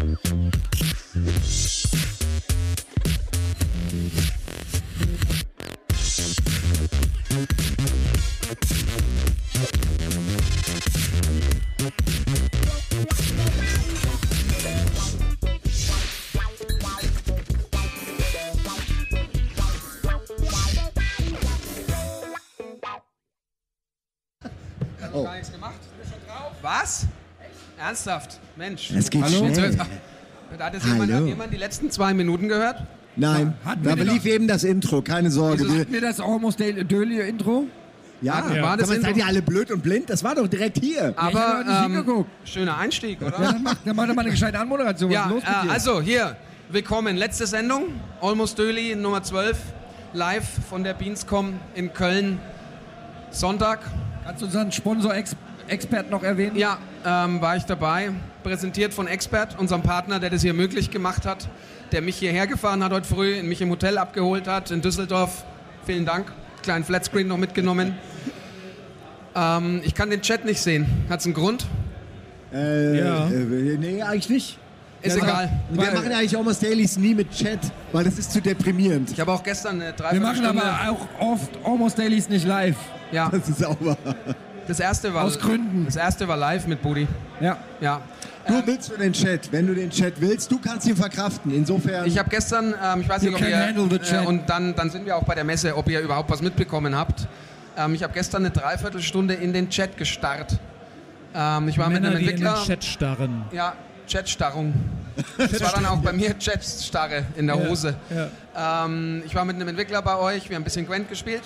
Oh. Gar nichts gemacht. Was? Ernsthaft? Mensch. Es geht Hallo? schnell. Hat jetzt jemand, Hallo. hat jemand die letzten zwei Minuten gehört? Nein, Hatten da lief eben das Intro, keine Sorge. Wieso Hatten wir das Almost Daily Intro? ja, Ja, war das Intro? seid ihr alle blöd und blind? Das war doch direkt hier. Aber nicht ähm, schöner Einstieg, oder? Ja, dann mach, dann mach doch mal eine gescheite Anmoderation. Was Ja, ist los mit äh, dir? also hier, willkommen. Letzte Sendung, Almost Döli, Nummer 12, live von der Beanscom in Köln. Sonntag, Kannst du unseren Sponsor-Expert noch erwähnen? ja, ähm, war ich dabei. Präsentiert von Expert, unserem Partner, der das hier möglich gemacht hat, der mich hierher gefahren hat heute früh, mich im Hotel abgeholt hat in Düsseldorf. Vielen Dank. Kleinen Flatscreen noch mitgenommen. Ähm, ich kann den Chat nicht sehen. Hat's einen Grund? Äh, Ja. äh, nee, eigentlich nicht. Ist Ja, egal. Wir Weil- machen eigentlich Almost Dailies nie mit Chat, weil das ist zu deprimierend. Ich habe auch gestern eine Wir machen Dreiviertelstunde... aber auch oft Almost Dailies nicht live. ja, Das ist auch wahr. das erste war... Aus Gründen. Das erste war live mit Budi. Ja. Ja. Du willst für den Chat. Wenn du den Chat willst, du kannst ihn verkraften. Insofern. Ich habe gestern, ähm, ich weiß nicht, ob ihr, äh, und dann, dann sind wir auch bei der Messe, ob ihr überhaupt was mitbekommen habt. Ähm, ich habe gestern eine Dreiviertelstunde in den Chat gestarrt. Ähm, ich war mit Männer, einem die in den Entwickler. Chat starren. Ja, Chatstarrung. Das war dann auch bei mir Chatstarre in der Hose. Ähm, ich war mit einem Entwickler bei euch, wir haben ein bisschen Gwent gespielt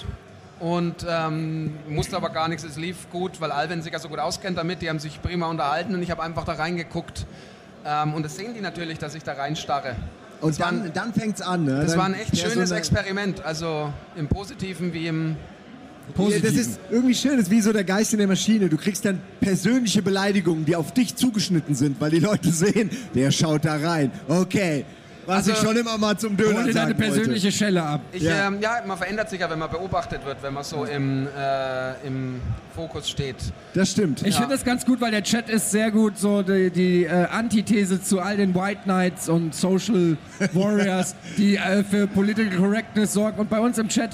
und ähm, musste aber gar nichts, es lief gut, weil Alvin sich ja so gut auskennt damit, die haben sich prima unterhalten und ich habe einfach da reingeguckt. Ähm, und das sehen die natürlich, dass ich da reinstarre. und dann, dann fängt's an. Ne? Das dann, war ein echt schönes so Experiment, also im Positiven wie im... Ja, das ist irgendwie schön, das ist wie so der Geist in der Maschine. Du kriegst dann persönliche Beleidigungen, die auf dich zugeschnitten sind, weil die Leute sehen, der schaut da rein. Okay, was Also- ich schon immer mal zum Hol Döner dir deine persönliche Schelle ab. Ich, Ja. Ähm, ja, man verändert sich ja, wenn man beobachtet wird, wenn man so im, äh, im Fokus steht. wollte. Das stimmt. Ich Ja. finde das ganz gut, weil der Chat ist sehr gut so die, die äh, Antithese zu all den White Knights und Social Warriors, die äh, für Political Correctness sorgen. Und bei uns im Chat,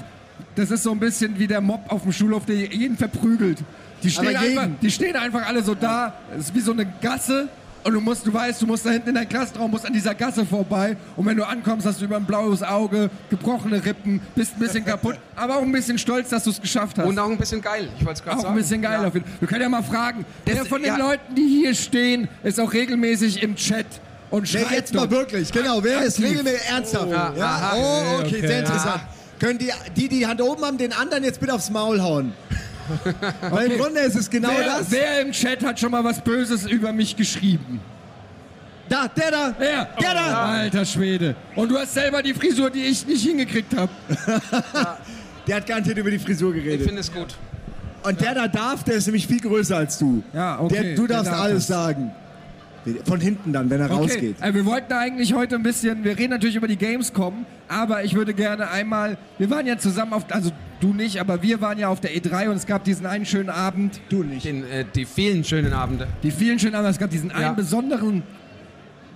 das ist so ein bisschen wie der Mob auf dem Schulhof, der jeden verprügelt. Die stehen, einfach, die stehen einfach alle so da. Es ist wie so eine Gasse. Und du musst, du weißt, du musst da hinten in deinen Klassenraum, musst an dieser Gasse vorbei. Und wenn du ankommst, hast du über ein blaues Auge, gebrochene Rippen, bist ein bisschen kaputt, aber auch ein bisschen stolz, dass du es geschafft hast. Und auch ein bisschen geil, ich wollte es gerade Auch sagen. ein bisschen geil Ja. auf jeden Fall. Wir können ja mal fragen, wer Das- von den ja. Leuten, die hier stehen, ist auch regelmäßig im Chat und Nee, schreibt jetzt mal wirklich, genau. Wer ist regelmäßig ernsthaft? Ja, Ja, aha. oh, okay, Okay. sehr interessant. Können die, die, die Hand oben haben, den anderen jetzt bitte aufs Maul hauen? Weil im Grunde ist es genau wer, das. wer im Chat hat schon mal was Böses über mich geschrieben? Da, der da. Wer? Der da. Alter Schwede. Und du hast selber die Frisur, die ich nicht hingekriegt habe. Der hat garantiert über die Frisur Ich geredet. finde es gut. Und der da darf, der ist nämlich viel größer als du. Ja, okay, Der, du der darfst darf alles das. sagen. Von hinten dann, wenn er rausgeht. äh, wir wollten eigentlich heute ein bisschen, wir reden natürlich über die Gamescom, aber ich würde gerne einmal, wir waren ja zusammen auf, also du nicht, aber wir waren ja auf der E3 und es gab diesen einen schönen Abend, Du nicht. Den, äh, die vielen schönen Abende. die vielen schönen Abende, es gab diesen einen Ja. besonderen,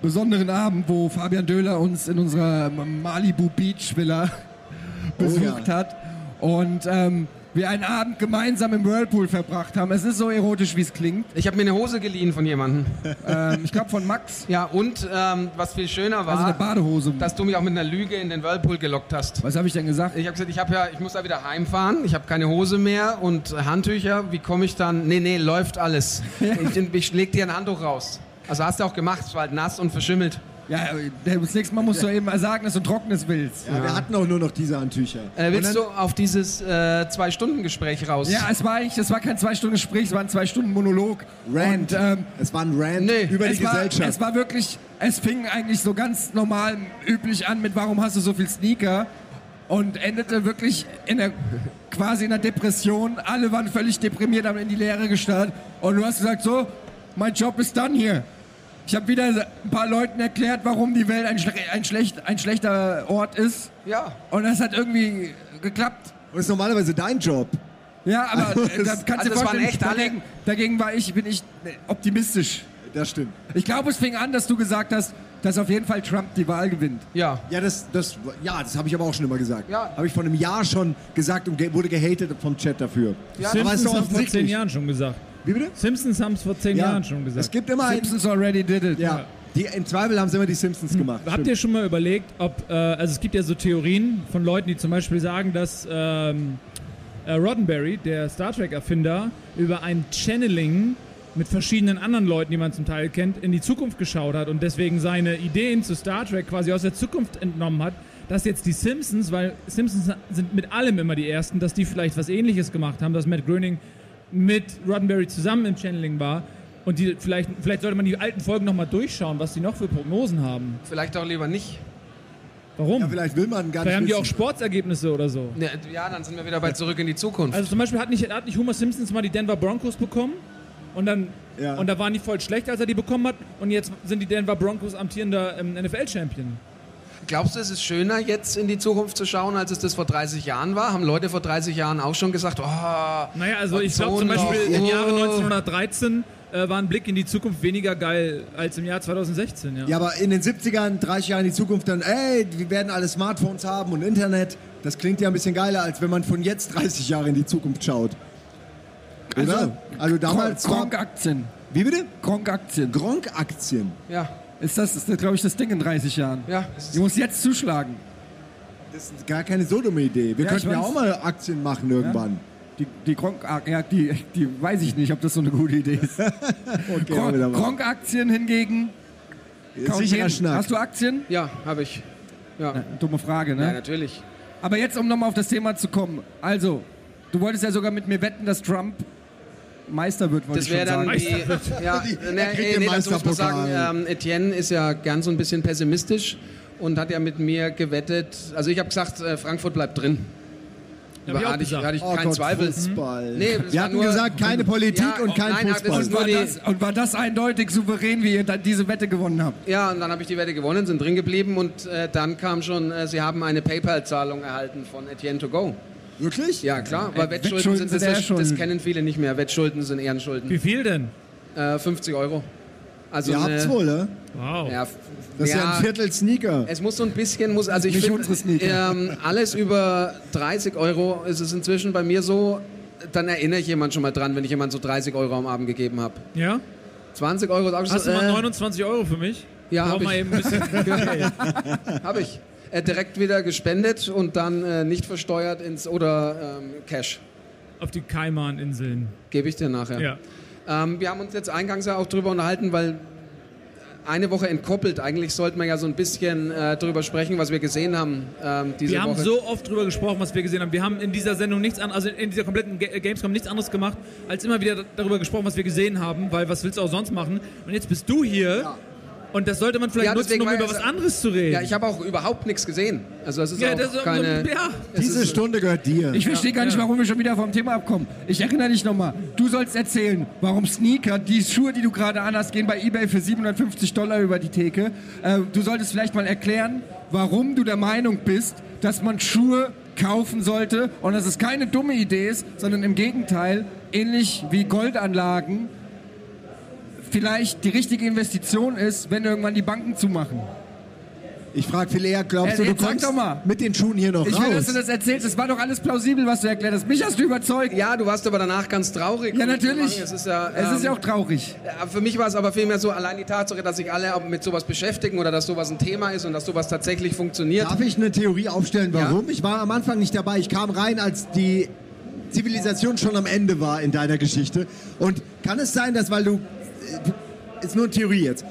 besonderen Abend, wo Fabian Döhler uns in unserer Malibu Beach Villa besucht hat und ähm, wir einen Abend gemeinsam im Whirlpool verbracht haben. Es ist so erotisch, wie es klingt. Ich habe mir eine Hose geliehen von jemandem. Ähm, ich glaube von Max, Ja, und ähm, was viel schöner war, also eine Badehose. dass du mich auch mit einer Lüge in den Whirlpool gelockt hast. Was habe ich denn gesagt? Ich habe gesagt, ich habe ja, ich muss da wieder heimfahren, ich habe keine Hose mehr und Handtücher. Wie komme ich dann? Nee, nee, läuft alles. Ich, ich leg dir ein Handtuch raus. Also hast du auch gemacht, es war halt nass und verschimmelt. Ja, das nächste Mal musst du eben mal sagen, dass du Trockenes willst. Ja, wir hatten auch nur noch diese Handtücher. Äh, willst Und du dann- auf dieses äh, Zwei-Stunden-Gespräch raus? Ja, es war eigentlich, es war kein zwei Stunden Gespräch, es war ein zwei Stunden Monolog. Rant. Und, ähm, es war ein Rant Nee, über die es war, Gesellschaft. es war wirklich, es fing eigentlich so ganz normal üblich an mit, warum hast du so viel Sneaker? Und endete wirklich in der, quasi in der Depression. Alle waren völlig deprimiert, haben in die Leere gestarrt. Und du hast gesagt, so, mein Job ist dann hier. Ich habe wieder ein paar Leuten erklärt, warum die Welt ein, schle ein, schlecht, ein schlechter Ort ist. Ja. Und das hat irgendwie geklappt. Und das ist normalerweise dein Job. Ja, aber Also äh, da es- kannst du also waren vorstellen, echt dagegen, dagegen war ich, bin ich äh, optimistisch. Das stimmt. Ich glaube, es fing an, dass du gesagt hast, dass auf jeden Fall Trump die Wahl gewinnt. Ja. Ja, das, das, ja, das habe ich aber auch schon immer gesagt. Ja. Habe ich vor einem Jahr schon gesagt und ge wurde gehatet vom Chat dafür. Ja, Simpsons doch haben vor zehn. Jahren schon gesagt. Wie bitte? Simpsons haben es vor zehn Ja. Jahren schon Es gesagt. gibt immer ein, Simpsons already did it. ja, die, im Zweifel haben sie immer die Simpsons gemacht. Habt Stimmt. ihr schon mal überlegt, ob, äh, also es gibt ja so Theorien von Leuten, die zum Beispiel sagen, dass ähm, äh, Roddenberry, der Star Trek-Erfinder, über ein Channeling mit verschiedenen anderen Leuten, die man zum Teil kennt, in die Zukunft geschaut hat und deswegen seine Ideen zu Star Trek quasi aus der Zukunft entnommen hat, dass jetzt die Simpsons, weil Simpsons sind mit allem immer die Ersten, dass die vielleicht was ähnliches gemacht haben, dass Matt Groening mit Roddenberry zusammen im Channeling war und die vielleicht, vielleicht sollte man die alten Folgen nochmal durchschauen, was die noch für Prognosen haben. Vielleicht auch lieber nicht. Warum? Ja, vielleicht will man gar Vielleicht nicht haben die auch. Sportsergebnisse oder so. Ja, ja, dann sind wir wieder bei Zurück in die Zukunft. Also zum Beispiel hat nicht, hat nicht Homer Simpsons mal die Denver Broncos bekommen und dann Ja. und da waren die voll schlecht, als er die bekommen hat und jetzt sind die Denver Broncos amtierender ähm, NFL-Champion. Glaubst du, es ist schöner, jetzt in die Zukunft zu schauen, als es das vor 30 Jahren war? Haben Leute vor 30 Jahren auch schon gesagt, oh, Naja, also ich glaube zum Beispiel noch. im Jahre Oh. 1913 äh, war ein Blick in die Zukunft weniger geil als im Jahr 2016. Ja. Ja, aber in den 70ern, 30 Jahren in die Zukunft dann, ey, wir werden alle Smartphones haben und Internet. Das klingt ja ein bisschen geiler, als wenn man von jetzt 30 Jahre in die Zukunft schaut. Oder? Also, Also, damals war... Gronk-Aktien. Wie bitte? Gronk-Aktien. Gronk-Aktien. ja, Ist das, ist, glaube ich, das Ding in 30 Jahren. ja, es Die ist, muss jetzt zuschlagen. Das ist gar keine so dumme Idee. Wir Ja, könnten ja auch mal Aktien machen irgendwann. Die, die Gronk, ah, ja, die, die weiß ich nicht, ob das so eine gute Idee ist. Okay, mal. Gronk-Aktien hingegen. Sicherer Schnack. Hast du Aktien? ja, habe ich. Ja. Na, dumme Frage, ja, ne? natürlich. Aber jetzt, um nochmal auf das Thema zu kommen. Also, du wolltest ja sogar mit mir wetten, dass Trump Meister wird, wollte Das ich schon wäre dann sagen. die. Ja, ne, den nee, dazu muss man sagen, ähm, Etienne ist ja ganz so ein bisschen pessimistisch und hat ja mit mir gewettet. Also ich habe gesagt, äh, Frankfurt bleibt drin. Auch hatte ich, hatte ich Oh keinen Gott, Zweifel. Fußball. Nee, wir hatten nur- gesagt, keine Politik Ja, und kein nein, Fußball. Und war, das, und war das eindeutig souverän, wie ihr dann diese Wette gewonnen habt? Ja, und dann habe ich die Wette gewonnen, sind drin geblieben und äh, dann kam schon, äh, sie haben eine PayPal-Zahlung erhalten von Etienne to go. Wirklich? Ja, klar, weil Äh, Wettschulden, Wettschulden sind, das, Ehrschulden. das kennen viele nicht mehr. Wettschulden sind Ehrenschulden. Wie viel denn? Äh, 50 Euro. Also Ihr habt's wohl, ne? Wow. Ja, Das ist ja ein Viertel Sneaker. Es muss so ein bisschen, muss, also ich finde, ähm, alles über 30 Euro ist es inzwischen bei mir so, dann erinnere ich jemand schon mal dran, wenn ich jemand so 30 Euro am Abend gegeben habe. Ja? 20 Euro ist auch Hast so, du mal äh, 29 Euro für mich? Ja, Brauch hab mal ich. eben ein bisschen habe ich. Äh, direkt wieder gespendet und dann äh, nicht versteuert ins oder ähm, Cash. Auf die Kaiman-Inseln. Gebe ich dir nachher. Ja. Ähm, wir haben uns jetzt eingangs ja auch drüber unterhalten, weil eine Woche entkoppelt. Eigentlich sollten wir ja so ein bisschen äh, drüber sprechen, was wir gesehen haben ähm, diese Wir haben Woche. so oft drüber gesprochen, was wir gesehen haben. Wir haben in dieser Sendung nichts anderes, also in dieser kompletten Ga- Gamescom nichts anderes gemacht, als immer wieder darüber gesprochen, was wir gesehen haben, weil was willst du auch sonst machen? Und jetzt bist du hier und das sollte man vielleicht Ja, nutzen, um über ja was so- anderes zu reden. ja, ich habe auch überhaupt nichts gesehen. Also es ist Ja, auch das ist keine. ja. es Diese ist, Stunde gehört dir. Ich verstehe gar nicht, warum wir schon wieder vom Thema abkommen. Ich erinnere dich nochmal. Du sollst erzählen, warum Sneaker, die Schuhe, die du gerade anhast, gehen bei eBay für 750 Dollar über die Theke. Äh, du solltest vielleicht mal erklären, warum du der Meinung bist, dass man Schuhe kaufen sollte und dass es keine dumme Idee ist, sondern im Gegenteil, ähnlich wie Goldanlagen, vielleicht die richtige Investition ist, wenn irgendwann die Banken zumachen. Ich frage viel eher, glaubst Äh, du, du kommst doch mal. mit den Schuhen hier noch Ich will, dass raus? du das erzählst. Es war doch alles plausibel, was du erklärt hast. Mich hast du überzeugt. ja, du warst aber danach ganz traurig. Ja, natürlich. Es ist ja, Es ist ja ähm, auch traurig. Ja, Für mich war es aber vielmehr so, allein die Tatsache, dass sich alle mit sowas beschäftigen oder dass sowas ein Thema ist und dass sowas tatsächlich funktioniert. Darf ich eine Theorie aufstellen, warum? Ich war am Anfang nicht dabei. Ich kam rein, als die Zivilisation schon am Ende war in deiner Geschichte. Und kann es sein, dass, weil du. Ist nur eine Theorie jetzt.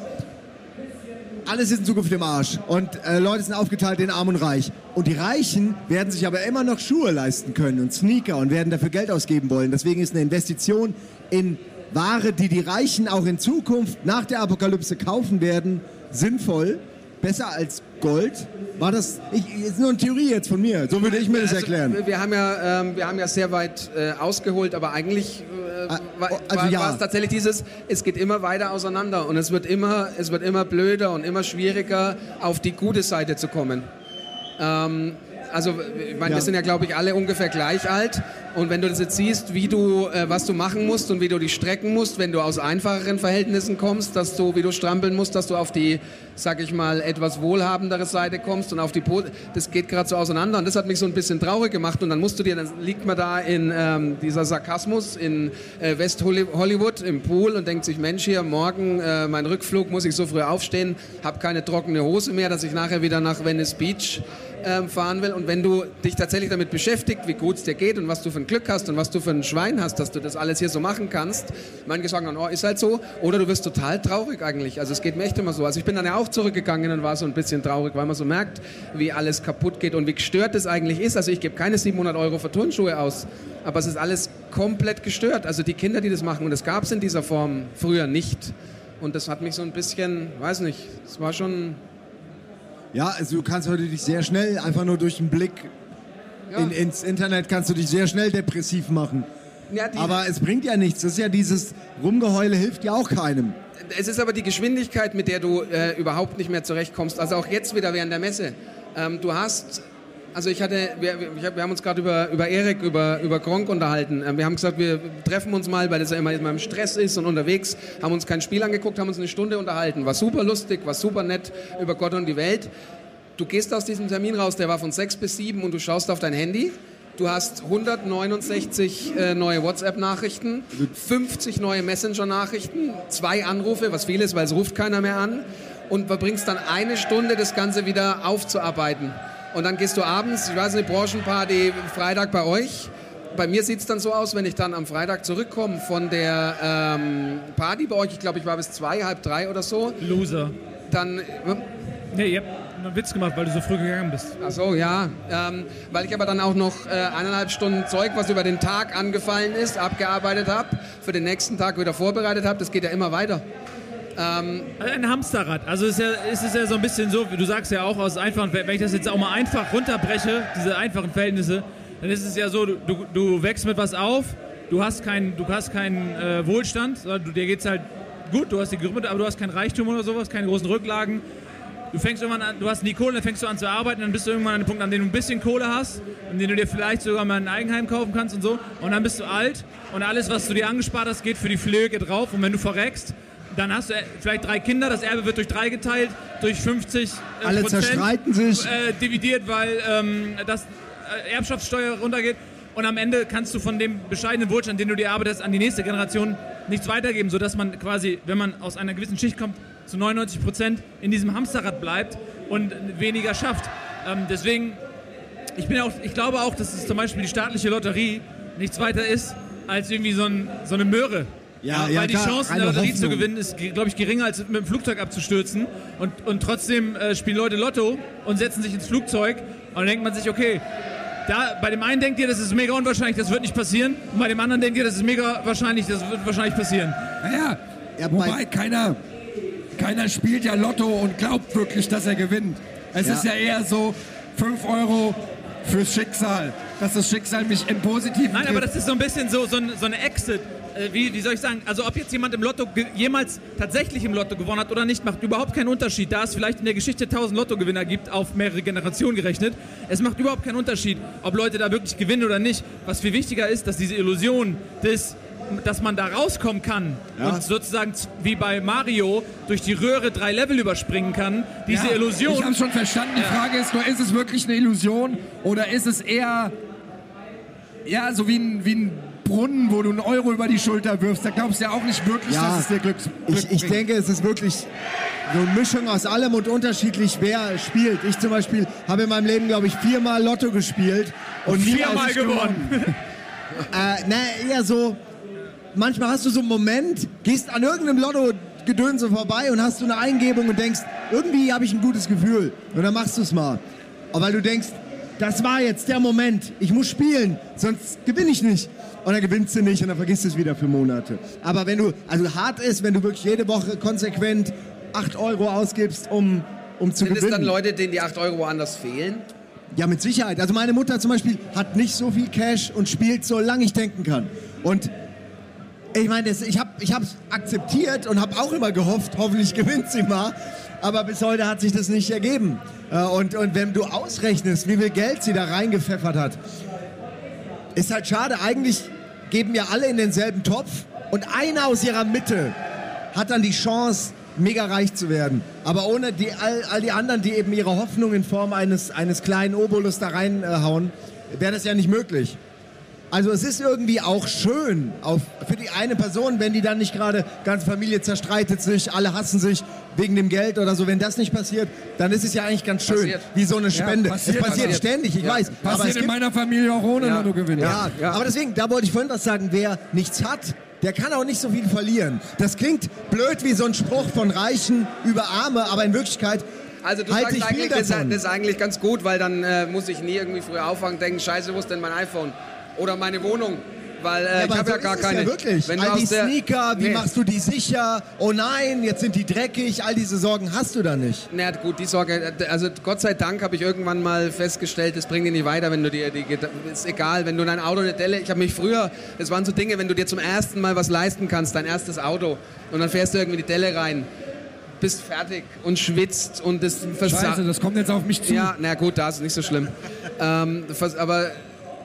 Alles ist in Zukunft im Arsch. Und äh, Leute sind aufgeteilt in Arm und Reich. Und die Reichen werden sich aber immer noch Schuhe leisten können und Sneaker und werden dafür Geld ausgeben wollen. Deswegen ist eine Investition in Ware, die die Reichen auch in Zukunft nach der Apokalypse kaufen werden, sinnvoll. Besser als Gold. War das. Ich, ist nur eine Theorie jetzt von mir. So würde ich mir das Also, erklären. Wir haben ja, ähm, wir haben ja sehr weit äh, ausgeholt, aber eigentlich äh, Ah, war, also war, ja. war es tatsächlich dieses, es geht immer weiter auseinander und es wird immer, es wird immer blöder und immer schwieriger, auf die gute Seite zu kommen. Ähm, Also, ich meine, ja. wir sind ja, glaube ich, alle ungefähr gleich alt. Und wenn du das jetzt siehst, wie du, äh, was du machen musst und wie du dich strecken musst, wenn du aus einfacheren Verhältnissen kommst, dass du, wie du strampeln musst, dass du auf die, sag ich mal, etwas wohlhabendere Seite kommst und auf die, po das geht gerade so auseinander. Und das hat mich so ein bisschen traurig gemacht. Und dann musst du dir, dann liegt man da in ähm, dieser Sarkasmus in äh, West Hollywood im Pool und denkt sich, Mensch, hier morgen äh, mein Rückflug, muss ich so früh aufstehen, habe keine trockene Hose mehr, dass ich nachher wieder nach Venice Beach ähm, fahren will. Und wenn du dich tatsächlich damit beschäftigt, wie gut es dir geht und was du für ein Glück hast und was du für ein Schwein hast, dass du das alles hier so machen kannst, manche sagen dann, oh, ist halt so. Oder du wirst total traurig eigentlich. Also es geht mir echt immer so. Also ich bin dann ja auch zurückgegangen und war so ein bisschen traurig, weil man so merkt, wie alles kaputt geht und wie gestört es eigentlich ist. Also ich gebe keine 700 Euro für Turnschuhe aus, aber es ist alles komplett gestört. Also die Kinder, die das machen, und das gab es in dieser Form früher nicht. Und das hat mich so ein bisschen, weiß nicht, es war schon ja, also du kannst heute dich sehr schnell, einfach nur durch einen Blick ja. in, ins Internet, kannst du dich sehr schnell depressiv machen. Ja, aber es bringt ja nichts. Das ist ja dieses Rumgeheule hilft ja auch keinem. Es ist aber die Geschwindigkeit, mit der du äh, überhaupt nicht mehr zurechtkommst. Also auch jetzt wieder während der Messe. Ähm, du hast also ich hatte, wir, wir haben uns gerade über, über Erik, über, über Gronk unterhalten. Ähm, wir haben gesagt, wir treffen uns mal, weil das ja immer, immer im Stress ist und unterwegs, haben uns kein Spiel angeguckt, haben uns eine Stunde unterhalten. War super lustig, war super nett über Gott und die Welt. Du gehst aus diesem Termin raus, der war von sechs bis sieben und du schaust auf dein Handy. Du hast 169 äh, neue WhatsApp-Nachrichten, 50 neue Messenger-Nachrichten, zwei Anrufe, was viel ist, weil es ruft keiner mehr an. Und verbringst dann eine Stunde, das Ganze wieder aufzuarbeiten. Und dann gehst du abends, ich weiß nicht, Branchenparty Freitag bei euch. Bei mir sieht es dann so aus, wenn ich dann am Freitag zurückkomme von der ähm, Party bei euch, ich glaube, ich war bis zwei, halb drei oder so. Loser. Dann. Äh, nee, ihr habt einen Witz gemacht, weil du so früh gegangen bist. Ach so, ja. Ähm, weil ich aber dann auch noch äh, eineinhalb Stunden Zeug, was über den Tag angefallen ist, abgearbeitet habe, für den nächsten Tag wieder vorbereitet habe. Das geht ja immer weiter. Ähm, ein Hamsterrad. Also ist, ja, ist es ja so ein bisschen so, du sagst ja auch aus einfachen, wenn ich das jetzt auch mal einfach runterbreche, diese einfachen Verhältnisse, dann ist es ja so, du, du wächst mit was auf, du hast keinen du hast keinen äh, Wohlstand, du, dir geht's halt gut, du hast die Gründe, aber du hast kein Reichtum oder sowas, keine großen Rücklagen. Du fängst irgendwann an, du hast nie Kohle, dann fängst du an zu arbeiten, dann bist du irgendwann an dem Punkt, an dem du ein bisschen Kohle hast, an dem du dir vielleicht sogar mal ein Eigenheim kaufen kannst und so. Und dann bist du alt und alles, was du dir angespart hast, geht für die Pflege drauf. Und wenn du verreckst, dann hast du vielleicht drei Kinder, das Erbe wird durch drei geteilt, durch 50 äh, Alle Prozent, zerstreiten sich. Äh, dividiert, weil ähm, das äh, Erbschaftssteuer runtergeht. Und am Ende kannst du von dem bescheidenen Wohlstand, den du dir arbeitest, an die nächste Generation nichts weitergeben, sodass man quasi, wenn man aus einer gewissen Schicht kommt, zu 99 Prozent in diesem Hamsterrad bleibt und weniger schafft. Ähm, deswegen, ich, bin auch, ich glaube auch, dass es zum Beispiel die staatliche Lotterie nichts weiter ist als irgendwie so, ein, so eine Möhre, ja, ja, weil die Chance, in der Lotterie Hoffnung. zu gewinnen, ist, glaube ich, geringer als mit dem Flugzeug abzustürzen. Und, und trotzdem äh, spielen Leute Lotto und setzen sich ins Flugzeug. Und dann denkt man sich, okay, da, bei dem einen denkt ihr, das ist mega unwahrscheinlich, das wird nicht passieren. Und bei dem anderen denkt ihr, das ist mega wahrscheinlich, das wird wahrscheinlich passieren. Naja, ja, wobei keiner, keiner spielt ja Lotto und glaubt wirklich, dass er gewinnt. Es ja. ist ja eher so, 5 Euro fürs Schicksal, dass das Schicksal mich im Positiven Nein, aber das ist so ein bisschen so, so, so eine Exit äh, wie, wie soll ich sagen, also ob jetzt jemand im Lotto jemals tatsächlich im Lotto gewonnen hat oder nicht, macht überhaupt keinen Unterschied. Da es vielleicht in der Geschichte 1000 Lottogewinner gibt, auf mehrere Generationen gerechnet, es macht überhaupt keinen Unterschied, ob Leute da wirklich gewinnen oder nicht. Was viel wichtiger ist, dass diese Illusion des dass man da rauskommen kann ja. und sozusagen wie bei Mario durch die Röhre drei Level überspringen kann. Diese ja, Illusion. Ich habe schon verstanden. Die Frage ist nur, ist es wirklich eine Illusion oder ist es eher ja so wie ein, wie ein Brunnen, wo du einen Euro über die Schulter wirfst, da glaubst du ja auch nicht wirklich, ja, dass es dir Glück, Glück ich, ich denke, es ist wirklich so eine Mischung aus allem und unterschiedlich, wer spielt. Ich zum Beispiel habe in meinem Leben, glaube ich, viermal Lotto gespielt und viermal gewonnen. äh, na, eher so, manchmal hast du so einen Moment, gehst an irgendeinem Lotto Gedönse vorbei und hast du eine Eingebung und denkst, irgendwie habe ich ein gutes Gefühl. Und dann machst du es mal. Aber weil du denkst, das war jetzt der Moment, ich muss spielen, sonst gewinne ich nicht und dann gewinnst du nicht und dann vergisst du es wieder für Monate. Aber wenn du, also hart ist, wenn du wirklich jede Woche konsequent 8 Euro ausgibst, um, um zu Sind gewinnen. Sind es dann Leute, denen die 8 Euro woanders fehlen? Ja, mit Sicherheit. Also meine Mutter zum Beispiel hat nicht so viel Cash und spielt so lange ich denken kann. Und ich meine, ich habe ich es akzeptiert und habe auch immer gehofft, hoffentlich gewinnt sie mal. Aber bis heute hat sich das nicht ergeben. Äh, und, und wenn du ausrechnest, wie viel Geld sie da reingepfeffert hat, ist halt schade. Eigentlich geben ja alle in denselben Topf und einer aus ihrer Mitte hat dann die Chance, mega reich zu werden. Aber ohne die, all, all die anderen, die eben ihre Hoffnung in Form eines, eines kleinen Obolus da reinhauen, wäre das ja nicht möglich. Also es ist irgendwie auch schön auf, für die eine Person, wenn die dann nicht gerade, ganze Familie zerstreitet sich, alle hassen sich wegen dem Geld oder so. Wenn das nicht passiert, dann ist es ja eigentlich ganz schön, passiert. wie so eine Spende. Ja, passiert, es passiert, passiert, ständig, ich ja. weiß. Passiert aber es in meiner Familie auch ohne ja. Lottogewinn. Ja. ja, aber deswegen, da wollte ich vorhin was sagen, wer nichts hat, der kann auch nicht so viel verlieren. Das klingt blöd wie so ein Spruch von Reichen über Arme, aber in Wirklichkeit also du halt sagst eigentlich, das, das, ist eigentlich ganz gut, weil dann äh, muss ich nie irgendwie früher aufwachen und denken, scheiße, wo ist denn mein iPhone? oder meine Wohnung. Weil äh, ja, ich habe so ja gar keine. Ja wirklich. Wenn all die Sneaker, wie nee. machst du die sicher? Oh nein, jetzt sind die dreckig. All diese Sorgen hast du da nicht. Na gut, die Sorge. Also Gott sei Dank habe ich irgendwann mal festgestellt, das bringt dich nicht weiter, wenn du dir die. Ist egal, wenn du dein Auto eine Delle. Ich habe mich früher. Das waren so Dinge, wenn du dir zum ersten Mal was leisten kannst, dein erstes Auto, und dann fährst du irgendwie die Delle rein bist fertig und schwitzt und das Scheiße, das kommt jetzt auf mich zu. Ja, na gut, da ist es nicht so schlimm. ähm, aber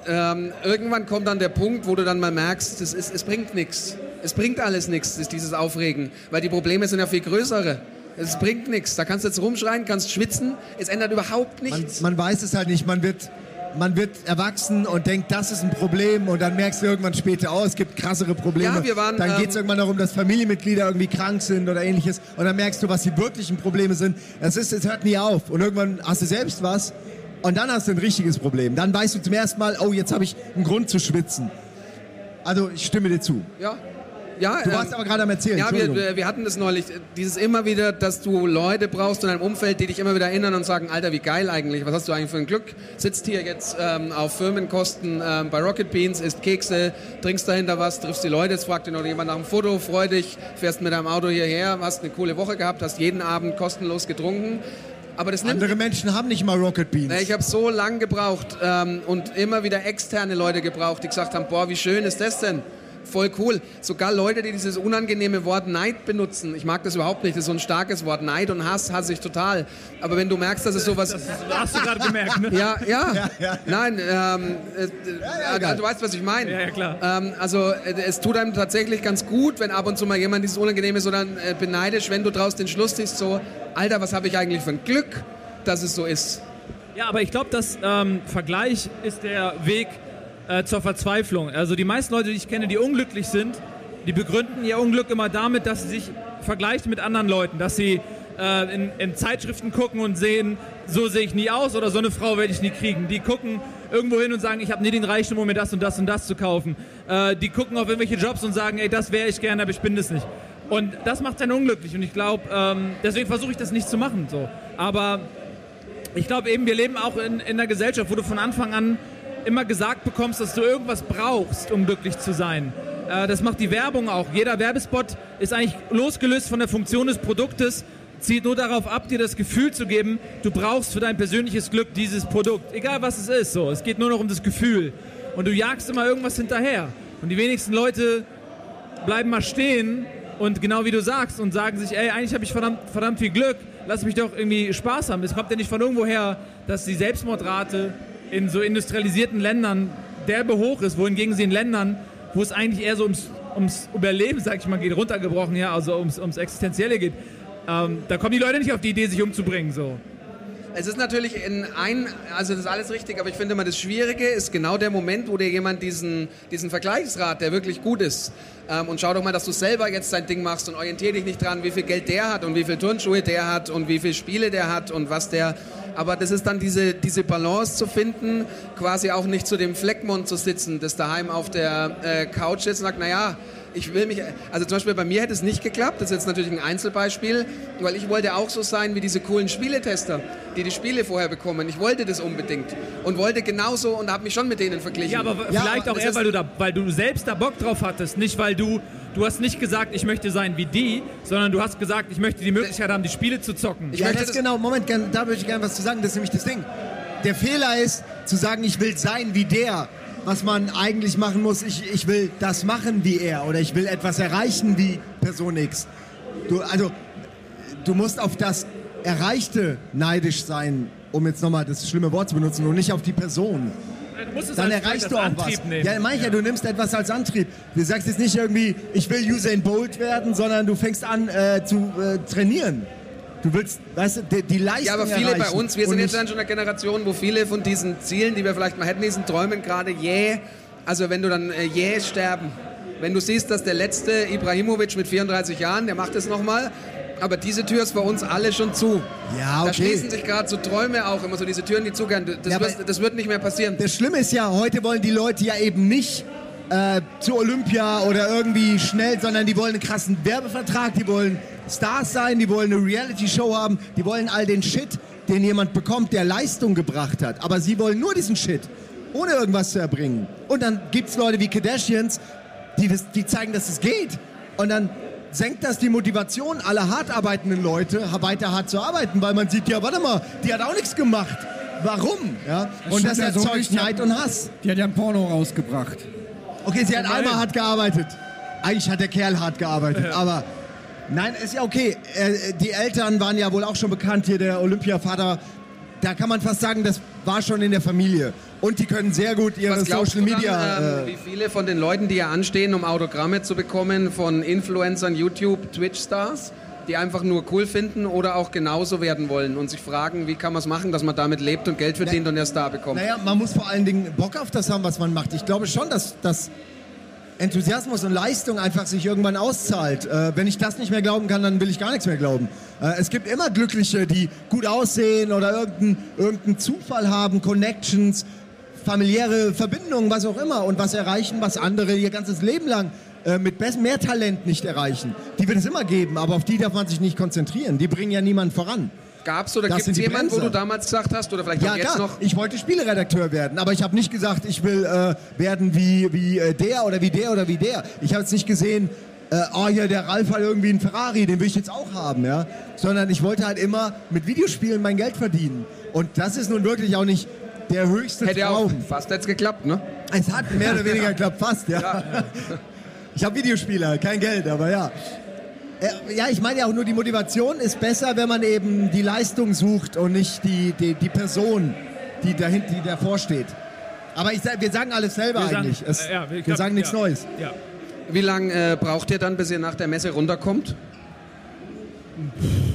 ähm, irgendwann kommt dann der Punkt, wo du dann mal merkst, es, ist, es bringt nichts. Es bringt alles nichts, dieses Aufregen, weil die Probleme sind ja viel größere. Es bringt nichts. Da kannst du jetzt rumschreien, kannst schwitzen. Es ändert überhaupt nichts. Man, man weiß es halt nicht. Man wird, man wird erwachsen und denkt, das ist ein Problem. Und dann merkst du irgendwann später, oh, es gibt krassere Probleme. Ja, wir waren, dann geht es ähm, irgendwann darum, dass Familienmitglieder irgendwie krank sind oder ähnliches. Und dann merkst du, was die wirklichen Probleme sind. Es, ist, es hört nie auf. Und irgendwann hast du selbst was und dann hast du ein richtiges Problem. Dann weißt du zum ersten Mal, oh, jetzt habe ich einen Grund zu schwitzen. Also ich stimme dir zu. Ja. Ja, du warst ähm, aber gerade am Erzählen. Ja, wir, wir hatten das neulich. Dieses immer wieder, dass du Leute brauchst in deinem Umfeld, die dich immer wieder erinnern und sagen, Alter, wie geil eigentlich. Was hast du eigentlich für ein Glück? Sitzt hier jetzt ähm, auf Firmenkosten ähm, bei Rocket Beans, isst Kekse, trinkst dahinter was, triffst die Leute, jetzt fragt dir noch jemand nach dem Foto, freu dich, fährst mit deinem Auto hierher, hast eine coole Woche gehabt, hast jeden Abend kostenlos getrunken. Aber das Andere Menschen haben nicht mal Rocket Beans. ich habe so lange gebraucht ähm, und immer wieder externe Leute gebraucht, die gesagt haben, boah, wie schön ist das denn? Voll cool. Sogar Leute, die dieses unangenehme Wort Neid benutzen. Ich mag das überhaupt nicht. Das ist so ein starkes Wort. Neid und Hass hasse ich total. Aber wenn du merkst, dass es sowas... Das hast du gerade gemerkt, ne? Ja, ja. ja, ja. Nein, ähm, äh, ja, du weißt, was ich meine. Ja, ja, klar. Ähm, also äh, es tut einem tatsächlich ganz gut, wenn ab und zu mal jemand dieses Unangenehme so dann äh, beneidisch, wenn du draus den Schluss ziehst, so, Alter, was habe ich eigentlich für ein Glück, dass es so ist. Ja, aber ich glaube, das ähm, Vergleich ist der Weg, äh, zur Verzweiflung. Also die meisten Leute, die ich kenne, die unglücklich sind, die begründen ihr Unglück immer damit, dass sie sich vergleichen mit anderen Leuten, dass sie äh, in, in, Zeitschriften gucken und sehen, so sehe ich nie aus oder so eine Frau werde ich nie kriegen. Die gucken irgendwo hin und sagen, ich habe nie den Reichtum, um mir das und das und das zu kaufen. Äh, die gucken auf irgendwelche Jobs und sagen, ey, das wäre ich gerne, aber ich bin das nicht. Und das macht dann unglücklich und ich glaube, ähm, deswegen versuche ich das nicht zu machen. So. Aber ich glaube eben, wir leben auch in, in einer Gesellschaft, wo du von Anfang an immer gesagt bekommst, dass du irgendwas brauchst, um glücklich zu sein. Äh, das macht die Werbung auch. Jeder Werbespot ist eigentlich losgelöst von der Funktion des Produktes, zieht nur darauf ab, dir das Gefühl zu geben, du brauchst für dein persönliches Glück dieses Produkt. Egal was es ist, so. Es geht nur noch um das Gefühl. Und du jagst immer irgendwas hinterher. Und die wenigsten Leute bleiben mal stehen und genau wie du sagst und sagen sich, ey, eigentlich habe ich verdammt, verdammt viel Glück, lass mich doch irgendwie Spaß haben. Es kommt ja nicht von irgendwo her, dass die Selbstmordrate in so industrialisierten Ländern derbe hoch ist, wohingegen sie in Ländern, wo es eigentlich eher so ums, ums Überleben, sag ich mal, geht, runtergebrochen, ja, also ums, ums Existenzielle geht, ähm, da kommen die Leute nicht auf die Idee, sich umzubringen, so. Es ist natürlich in ein, also das ist alles richtig, aber ich finde mal, das Schwierige ist genau der Moment, wo dir jemand diesen, diesen Vergleichsrat, der wirklich gut ist, ähm, und schau doch mal, dass du selber jetzt dein Ding machst und orientier dich nicht dran, wie viel Geld der hat und wie viel Turnschuhe der hat und wie viele Spiele der hat und was der aber das ist dann diese, diese Balance zu finden, quasi auch nicht zu dem Fleckmond zu sitzen, das daheim auf der äh, Couch sitzt und sagt, naja, ich will mich, also zum Beispiel bei mir hätte es nicht geklappt, das ist jetzt natürlich ein Einzelbeispiel, weil ich wollte auch so sein wie diese coolen Spieletester, die die Spiele vorher bekommen. Ich wollte das unbedingt und wollte genauso und habe mich schon mit denen verglichen. Ja, aber ja, vielleicht auch eher, weil du, da, weil du selbst da Bock drauf hattest, nicht weil du, du hast nicht gesagt, ich möchte sein wie die, sondern du hast gesagt, ich möchte die Möglichkeit haben, die Spiele zu zocken. Ich ja, möchte das, das genau, Moment, da würde ich gerne was zu sagen, das ist nämlich das Ding. Der Fehler ist, zu sagen, ich will sein wie der was man eigentlich machen muss, ich, ich will das machen wie er oder ich will etwas erreichen wie Person X. Du, also, du musst auf das Erreichte neidisch sein, um jetzt nochmal das schlimme Wort zu benutzen, und nicht auf die Person. Dann erreichst du auch Antrieb was. nehmen. Ja, meine ich ja, du nimmst etwas als Antrieb. Du sagst jetzt nicht irgendwie, ich will Usain Bolt werden, sondern du fängst an äh, zu äh, trainieren. Du willst, weißt du, die, die Leistung Ja, aber viele erreichen bei uns, wir sind jetzt dann schon eine Generation, wo viele von diesen Zielen, die wir vielleicht mal hätten, diesen Träumen gerade jäh, also wenn du dann äh, jäh sterben. Wenn du siehst, dass der letzte Ibrahimovic mit 34 Jahren, der macht es nochmal, aber diese Tür ist für uns alle schon zu. Ja, Da okay. schließen sich gerade so Träume auch immer so diese Türen, die zugehören. Das, Ja, wird, das wird nicht mehr passieren. Das Schlimme ist ja, heute wollen die Leute ja eben nicht äh, zu Olympia oder irgendwie schnell, sondern die wollen einen krassen Werbevertrag, die wollen Stars sein, die wollen eine Reality-Show haben, die wollen all den Shit, den jemand bekommt, der Leistung gebracht hat. Aber sie wollen nur diesen Shit, ohne irgendwas zu erbringen. Und dann gibt es Leute wie Kardashians, die, das, die zeigen, dass es geht. Und dann senkt das die Motivation aller hart arbeitenden Leute, weiter hart zu arbeiten, weil man sieht, ja, warte mal, die hat auch nichts gemacht. Warum? Ja? Und stimmt das ja so erzeugt. Neid und Hass. Die hat ja ein Porno rausgebracht. Okay, sie hat einmal hart gearbeitet. Eigentlich hat der Kerl hart gearbeitet, aber nein, ist ja okay. Äh, die Eltern waren ja wohl auch schon bekannt hier, der Olympiavater. Da kann man fast sagen, das war schon in der Familie. Und die können sehr gut ihre Social du dann, Media. ähm, äh, wie viele von den Leuten, die ja anstehen, um Autogramme zu bekommen, von Influencern, YouTube, Twitch-Stars, die einfach nur cool finden oder auch genauso werden wollen und sich fragen, wie kann man es machen, dass man damit lebt und Geld verdient und der Star bekommt? Naja, man muss vor allen Dingen Bock auf das haben, was man macht. Ich glaube schon, dass, dass Enthusiasmus und Leistung einfach sich irgendwann auszahlt. Äh, wenn ich das nicht mehr glauben kann, dann will ich gar nichts mehr glauben. Äh, es gibt immer Glückliche, die gut aussehen oder irgendeinen irgendeinen Zufall haben, Connections, familiäre Verbindungen, was auch immer und was erreichen, was andere ihr ganzes Leben lang äh, mit mehr Talent nicht erreichen. Die wird es immer geben, aber auf die darf man sich nicht konzentrieren. Die bringen ja niemanden voran. Gab's oder Das gibt es jemanden, wo du damals gesagt hast oder vielleicht Ja, auch jetzt klar. noch? Ich wollte Spieleredakteur werden, aber ich habe nicht gesagt, ich will äh, werden wie, wie äh, der oder wie der oder wie der. Ich habe jetzt nicht gesehen, äh, oh ja, der Ralf hat irgendwie einen Ferrari, den will ich jetzt auch haben, ja. Sondern ich wollte halt immer mit Videospielen mein Geld verdienen. Und das ist nun wirklich auch nicht der höchste Hätte ja auch Traum. fast jetzt geklappt, ne? Es hat mehr oder weniger geklappt, fast, ja. Ich habe Videospieler, kein Geld, aber ja. Äh, Ja, ich meine ja auch nur, die Motivation ist besser, wenn man eben die Leistung sucht und nicht die, die, die Person, die, dahin, die davor steht. Aber ich, wir sagen alles selber Wir sagen- eigentlich. Es, äh, ja, wir glaub, sagen nichts ja. Neues. Ja. Wie lange äh, braucht ihr dann, bis ihr nach der Messe runterkommt?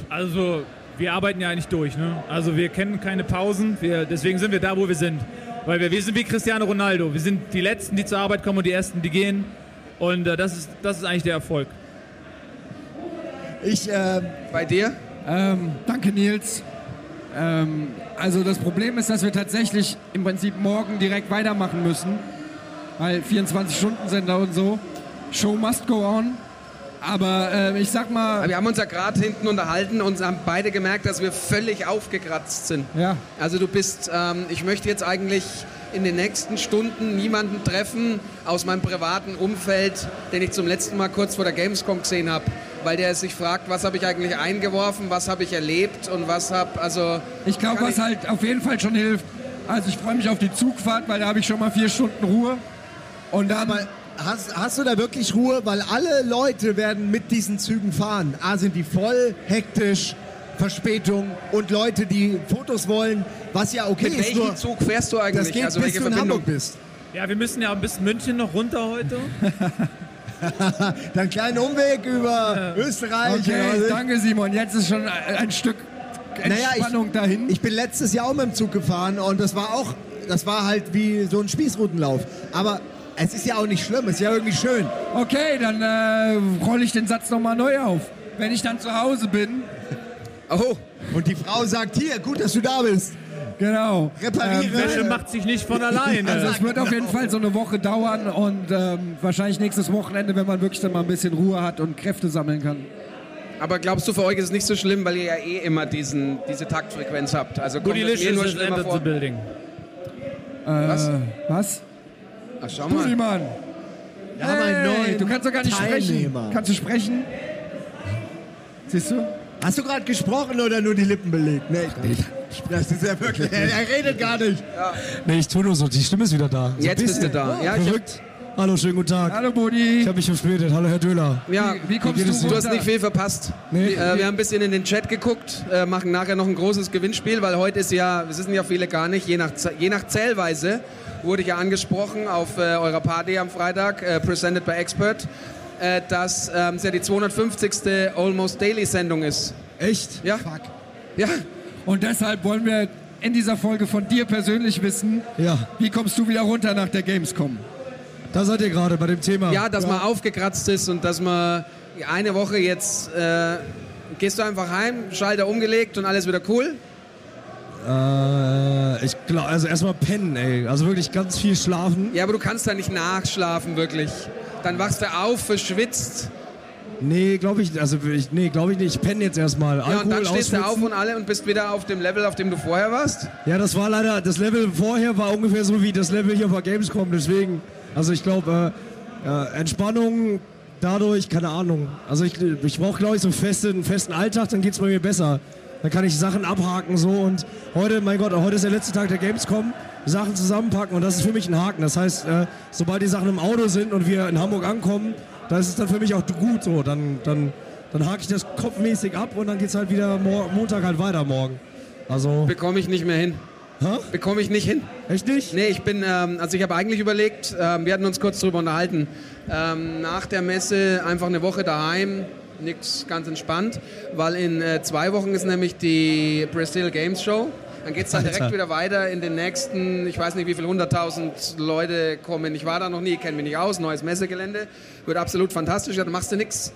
Also, wir arbeiten ja eigentlich durch. Ne? Also, wir kennen keine Pausen. Wir, deswegen sind wir da, wo wir sind. Weil wir, wir sind wie Cristiano Ronaldo. Wir sind die Letzten, die zur Arbeit kommen und die Ersten, die gehen. Und äh, das, ist, das ist eigentlich der Erfolg. Ich, äh, Bei dir? Ähm, danke, Nils. Ähm, also das Problem ist, dass wir tatsächlich im Prinzip morgen direkt weitermachen müssen, weil 24 Stunden sind da und so. Show must go on. Aber äh, ich sag mal, Wir haben uns ja gerade hinten unterhalten und haben beide gemerkt, dass wir völlig aufgekratzt sind. ja, Also du bist, ähm, ich möchte jetzt eigentlich in den nächsten Stunden niemanden treffen aus meinem privaten Umfeld, den ich zum letzten Mal kurz vor der Gamescom gesehen habe, weil der sich fragt, was habe ich eigentlich eingeworfen, was habe ich erlebt und was habe, also... ich glaube, was halt auf jeden Fall schon hilft. Also ich freue mich auf die Zugfahrt, weil da habe ich schon mal vier Stunden Ruhe. Und dann, aber hast, hast du da wirklich Ruhe? Weil alle Leute werden mit diesen Zügen fahren. A, sind die voll, hektisch, Verspätung und Leute, die Fotos wollen, was ja okay Mit ist. welchem Nur, Zug fährst du eigentlich? das geht also bis welche du in Verbindung? Hamburg bist. Ja, wir müssen ja bis München noch runter heute. Dann kleinen Umweg über Österreich. okay, was danke Simon, jetzt ist schon ein Stück Naja, Entspannung dahin. Ich bin letztes Jahr auch mit dem Zug gefahren und das war auch, das war halt wie so ein Spießrutenlauf. Aber es ist ja auch nicht schlimm, es ist ja irgendwie schön. Okay, dann äh, rolle ich den Satz nochmal neu auf. Wenn ich dann zu Hause bin, Oh, Und die Frau sagt, hier, gut, dass du da bist. genau. Repariere. Wäsche macht sich nicht von alleine. Also es wird auf jeden Fall so eine Woche dauern und ähm, wahrscheinlich nächstes Wochenende, wenn man wirklich dann mal ein bisschen Ruhe hat und Kräfte sammeln kann. aber glaubst du, für euch ist es nicht so schlimm, weil ihr ja eh immer diesen, diese Taktfrequenz habt? Also kommt es mir nur schlimmer the vor? building. Was? Äh, was? Ach, schau mal. Haben einen Hey, du kannst doch gar nicht sprechen. Teilnehmer. Kannst du sprechen? Siehst du? Hast du gerade gesprochen oder nur die Lippen belegt? Nee, das ist ja wirklich, er redet gar nicht. Nee, ich tue nur so, die Stimme ist wieder da. So Jetzt bist du da. Ja, ich hab, verrückt. Hallo, schönen guten Tag. Hallo Budi. Ich habe mich verspätet. Hallo, Herr Döhler. Ja, Wie, wie kommst geht du es dir? du hast runter? nicht viel verpasst. Nee. Äh, wir haben ein bisschen in den Chat geguckt, äh, machen nachher noch ein großes Gewinnspiel, weil heute ist ja, das wissen ja viele gar nicht, je nach, je nach Zählweise wurde ich ja angesprochen auf äh, eurer Party am Freitag, äh, presented by Expert, äh, dass ähm, es ja die 250. Almost Daily Sendung ist. Echt? Ja? Fuck. Ja, Und deshalb wollen wir in dieser Folge von dir persönlich wissen, Ja, wie kommst du wieder runter nach der Gamescom? da seid ihr gerade bei dem Thema. ja dass man aufgekratzt ist und dass man eine Woche jetzt, äh, gehst du einfach heim, Schalter umgelegt und alles wieder cool. Äh, ich glaube, also erstmal pennen, ey. Also wirklich ganz viel schlafen. Ja, aber du kannst da nicht nachschlafen, wirklich. Dann wachst du auf, verschwitzt. Nee, glaube ich, also ich, nee, glaube ich nicht. Ich penne jetzt erstmal. Ja, Alkohol und dann stehst du auf und alle und bist wieder auf dem Level, auf dem du vorher warst. Ja, das war leider, das Level vorher war ungefähr so wie das Level hier der Gamescom, deswegen, also ich glaube, äh, äh, Entspannung dadurch, keine Ahnung. Also ich, ich brauche, glaube ich, so einen festen, einen festen Alltag, dann geht's bei mir besser. Dann kann ich Sachen abhaken so und heute, mein Gott, heute ist der letzte Tag der Gamescom, Sachen zusammenpacken und das ist für mich ein Haken. Das heißt, äh, sobald die Sachen im Auto sind und wir in Hamburg ankommen, dann ist es dann für mich auch gut so. Dann, dann, dann hake ich das kopfmäßig ab und dann geht's halt wieder Mo Montag halt weiter morgen. Also, Bekomme ich nicht mehr hin. Bekomme ich nicht hin. Echt nicht? Nee, ich bin, ähm, also ich habe eigentlich überlegt, ähm, wir hatten uns kurz drüber unterhalten, ähm, nach der Messe einfach eine Woche daheim, nix ganz entspannt, weil in äh, zwei Wochen ist nämlich die Brazil Games Show. Dann geht es dann direkt wieder weiter in den nächsten, ich weiß nicht wie viele hunderttausend Leute kommen. Ich war da noch nie, kenne mich nicht aus, neues Messegelände, wird absolut fantastisch, ja, dann machst du nix.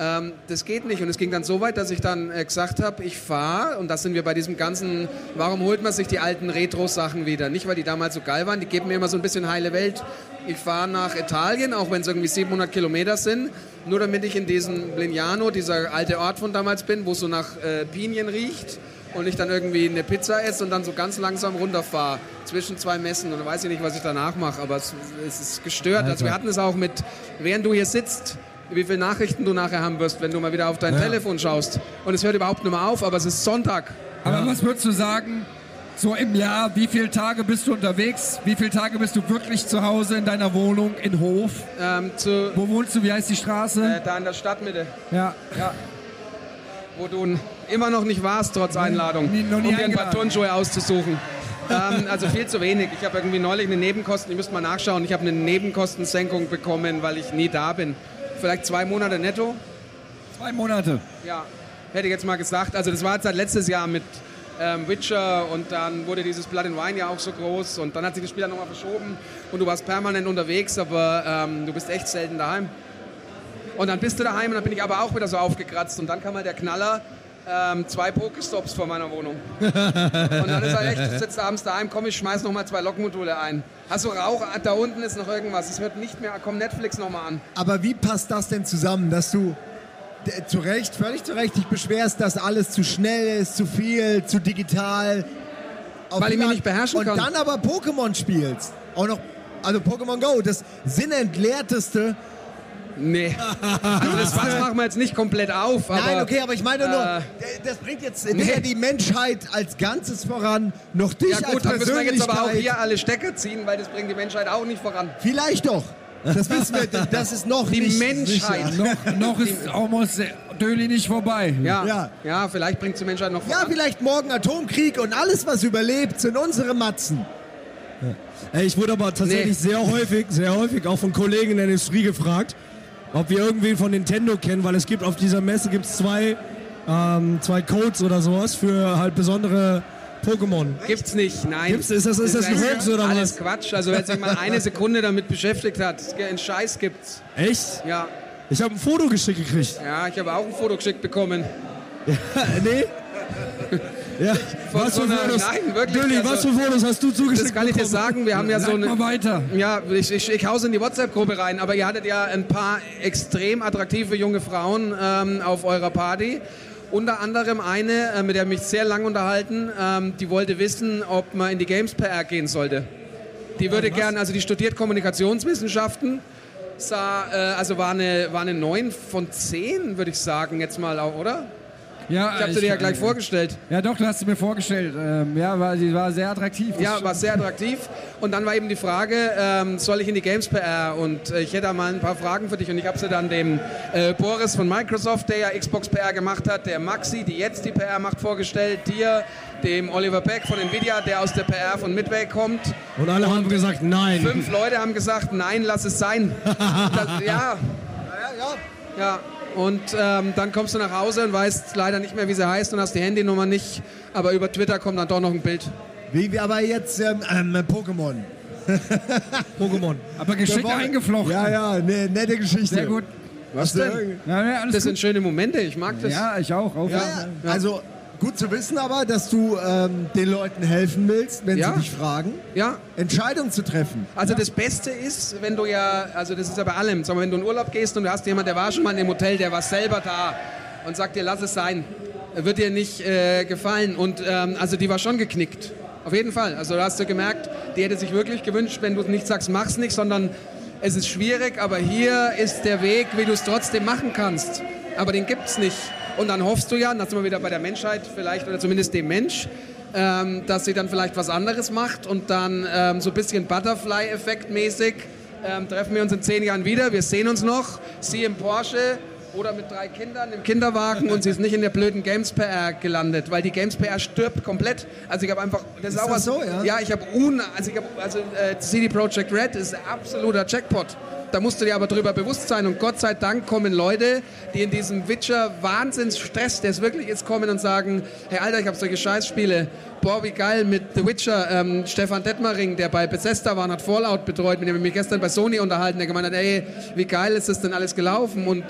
Ähm, das geht nicht. Und es ging dann so weit, dass ich dann äh, gesagt habe, ich fahre, und das sind wir bei diesem ganzen, warum holt man sich die alten Retro-Sachen wieder? Nicht, weil die damals so geil waren, die geben mir immer so ein bisschen heile Welt. Ich fahre nach Italien, auch wenn es irgendwie 700 Kilometer sind, nur damit ich in diesem Lignano, dieser alte Ort von damals bin, wo es so nach äh, Pinien riecht und ich dann irgendwie eine Pizza esse und dann so ganz langsam runterfahre zwischen zwei Messen und dann weiß ich nicht, was ich danach mache, aber es, es ist gestört. Also wir hatten es auch mit, während du hier sitzt, wie viele Nachrichten du nachher haben wirst, wenn du mal wieder auf dein Telefon schaust. Und es hört überhaupt nicht mehr auf, aber es ist Sonntag. Aber was würdest du sagen, so im Jahr, wie viele Tage bist du unterwegs? Wie viele Tage bist du wirklich zu Hause in deiner Wohnung, in Hof? Ähm, zu, Wo wohnst du? Wie heißt die Straße? äh, da in der Stadtmitte, Ja. ja, wo du immer noch nicht warst, trotz Einladung, nie um dir ein paar. Turnschuhe auszusuchen. ähm, also viel zu wenig. Ich habe irgendwie neulich eine Nebenkosten, ich müsste mal nachschauen, ich habe eine Nebenkostensenkung bekommen, weil ich nie da bin. Vielleicht zwei Monate netto. Zwei Monate. Ja, hätte ich jetzt mal gesagt. Also das war jetzt seit letztes Jahr mit ähm, Witcher und dann wurde dieses Blood and Wine ja auch so groß und dann hat sich das Spiel dann nochmal verschoben und du warst permanent unterwegs, aber ähm, du bist echt selten daheim. Und dann bist du daheim und dann bin ich aber auch wieder so aufgekratzt und dann kam halt der Knaller, ähm, zwei Pokestops vor meiner Wohnung. und dann ist halt echt, du sitzt abends daheim, komm, ich schmeiß nochmal zwei Lokmodule ein. Hast du Rauch? Da unten ist noch irgendwas. Es hört nicht mehr, komm Netflix nochmal an. Aber wie passt das denn zusammen, dass du zu Recht, völlig zu Recht dich beschwerst, dass alles zu schnell ist, zu viel, zu digital? Weil ich mich nicht beherrschen und kann. dann aber Pokémon spielst. Auch noch, also Pokémon Go, das sinnentleerteste. Nee. Also das Fass machen wir jetzt nicht komplett auf. Aber, Nein, okay, aber ich meine nur, äh, das bringt jetzt nee. weder die Menschheit als Ganzes voran, noch dich Ja gut, als dann müssen wir jetzt aber auch hier alle Stecker ziehen, weil das bringt die Menschheit auch nicht voran. Vielleicht doch. Das wissen wir, das ist noch Die nicht Menschheit. Sicher. Noch, noch ist Almost Döli nicht vorbei. Ja, Ja. ja. vielleicht bringt die Menschheit noch Ja, voran. vielleicht morgen Atomkrieg und alles, was überlebt, sind unsere Matzen. Ey, ich wurde aber tatsächlich Nee. sehr häufig, sehr häufig auch von Kollegen in der Industrie gefragt, ob wir irgendwen von Nintendo kennen, weil es gibt auf dieser Messe gibt's zwei, ähm, zwei Codes oder sowas für halt besondere Pokémon. Gibt's nicht, nein. Gibt's? Ist das- ist das ein alles- Hoax oder Alles was? Quatsch. Also wer sich mal eine Sekunde damit beschäftigt hat, einen Scheiß gibt's. Echt? Ja, Ich habe ein Foto geschickt gekriegt. ja, ich habe auch ein Foto geschickt bekommen. nee? Ja, Von was so für einer- Fotos? nein, wirklich, Dulli, also- was für Fotos hast du zugeschickt Das kann ich dir sagen. Wir haben ja so Sag mal eine. weiter. Ja, ich, ich, ich hause in die WhatsApp-Gruppe rein, aber ihr hattet ja ein paar extrem attraktive junge Frauen ähm, auf eurer Party. Unter anderem eine, äh, mit der ich mich sehr lang unterhalten, ähm, die wollte wissen, ob man in die Games PR gehen sollte. Die würde gern, also die studiert Kommunikationswissenschaften, sah, äh, also war eine, war eine 9 von 10, würde ich sagen, jetzt mal auch, oder? Ja, ich habe sie dir ja gleich vorgestellt. Ja, doch, du hast sie mir vorgestellt. Ähm, ja, war, sie war sehr attraktiv. Ja, war sehr attraktiv. Und dann war eben die Frage, ähm, soll ich in die Games PR? Und äh, ich hätte da mal ein paar Fragen für dich. Und ich habe sie dann dem äh, Boris von Microsoft, der ja Xbox PR gemacht hat, der Maxi, die jetzt die PR macht, vorgestellt, dir, dem Oliver Beck von Nvidia, der aus der PR von Midway kommt. Und alle und haben gesagt, nein. Fünf Leute haben gesagt, nein, lass es sein. das, ja. Ja, ja. Ja, und ähm, dann kommst du nach Hause und weißt leider nicht mehr, wie sie heißt und hast die Handynummer nicht. Aber über Twitter kommt dann doch noch ein Bild. Wie wir aber jetzt ähm, ähm, Pokémon. Pokémon. Aber geschickt eingeflochten. Ja, ja, ne, nette Geschichte. Sehr gut. Was denn? Ja, ja, das gut. sind schöne Momente, ich mag das. Ja, ich auch. auch ja, also Gut zu wissen aber, dass du ähm, den Leuten helfen willst, wenn ja. sie dich fragen, ja. Entscheidungen zu treffen. Also ja. das Beste ist, wenn du ja, also das ist ja bei allem, sag mal, wenn du in Urlaub gehst und du hast jemanden, der war schon mal in dem Hotel, der war selber da und sagt dir, lass es sein, wird dir nicht äh, gefallen. Und ähm, also die war schon geknickt. Auf jeden Fall. Also da hast du gemerkt, die hätte sich wirklich gewünscht, wenn du nicht sagst, mach's nicht, sondern es ist schwierig, aber hier ist der Weg, wie du es trotzdem machen kannst. Aber den gibt's nicht. Und dann hoffst du ja, und das sind wir wieder bei der Menschheit vielleicht, oder zumindest dem Mensch, ähm, dass sie dann vielleicht was anderes macht und dann ähm, so ein bisschen Butterfly-Effekt mäßig ähm, treffen wir uns in zehn Jahren wieder, wir sehen uns noch, sie im Porsche oder mit drei Kindern im Kinderwagen und sie ist nicht in der blöden Games PR gelandet, weil die Games PR stirbt komplett. Also ich habe einfach, das ist, ist auch was. So, ja? ja, ich habe un, also ich habe, also äh, CD Projekt Red ist absoluter Jackpot. Da musst du dir aber darüber bewusst sein. Und Gott sei Dank kommen Leute, die in diesem Witcher-Wahnsinnsstress, der es wirklich ist, kommen und sagen, hey Alter, ich habe solche Scheißspiele. Boah, wie geil mit The Witcher. Ähm, Stefan Detmering, der bei Bethesda war und hat Fallout betreut, mit dem ich mich gestern bei Sony unterhalten, der gemeint hat, ey, wie geil ist das denn alles gelaufen? Und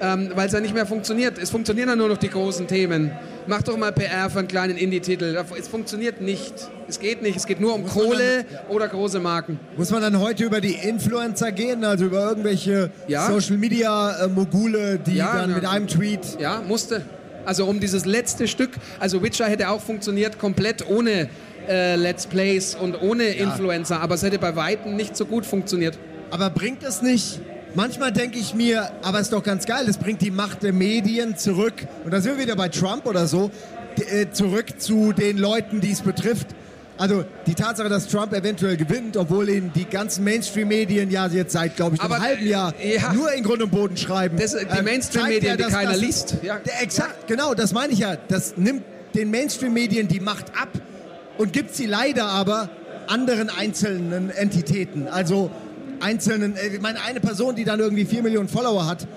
ähm, weil es ja nicht mehr funktioniert. Es funktionieren ja nur noch die großen Themen. Mach doch mal PR für einen kleinen Indie-Titel. Es funktioniert nicht. Es geht nicht. Es geht nur um Muss Kohle dann, oder große Marken. Muss man dann heute über die Influencer gehen, also über irgendwelche ja. Social-Media-Mogule, die ja, dann mit einem Tweet... Ja, musste. Also um dieses letzte Stück, also Witcher hätte auch funktioniert komplett ohne äh, Let's Plays und ohne ja. Influencer, aber es hätte bei Weitem nicht so gut funktioniert. Aber bringt es nicht Manchmal denke ich mir, aber es ist doch ganz geil, es bringt die Macht der Medien zurück. Und da sind wir wieder bei Trump oder so, äh, zurück zu den Leuten, die es betrifft. Also die Tatsache, dass Trump eventuell gewinnt, obwohl ihn die ganzen Mainstream-Medien ja jetzt seit, glaube ich, einem aber, halben Jahr ja, nur in Grund und Boden schreiben. Das, die ähm, Mainstream-Medien, die keiner das, liest. Ja. Exakt, genau, das meine ich ja. Das nimmt den Mainstream-Medien die Macht ab und gibt sie leider aber anderen einzelnen Entitäten. Also einzelnen, äh, ich meine, eine Person, die dann irgendwie vier Millionen Follower hat,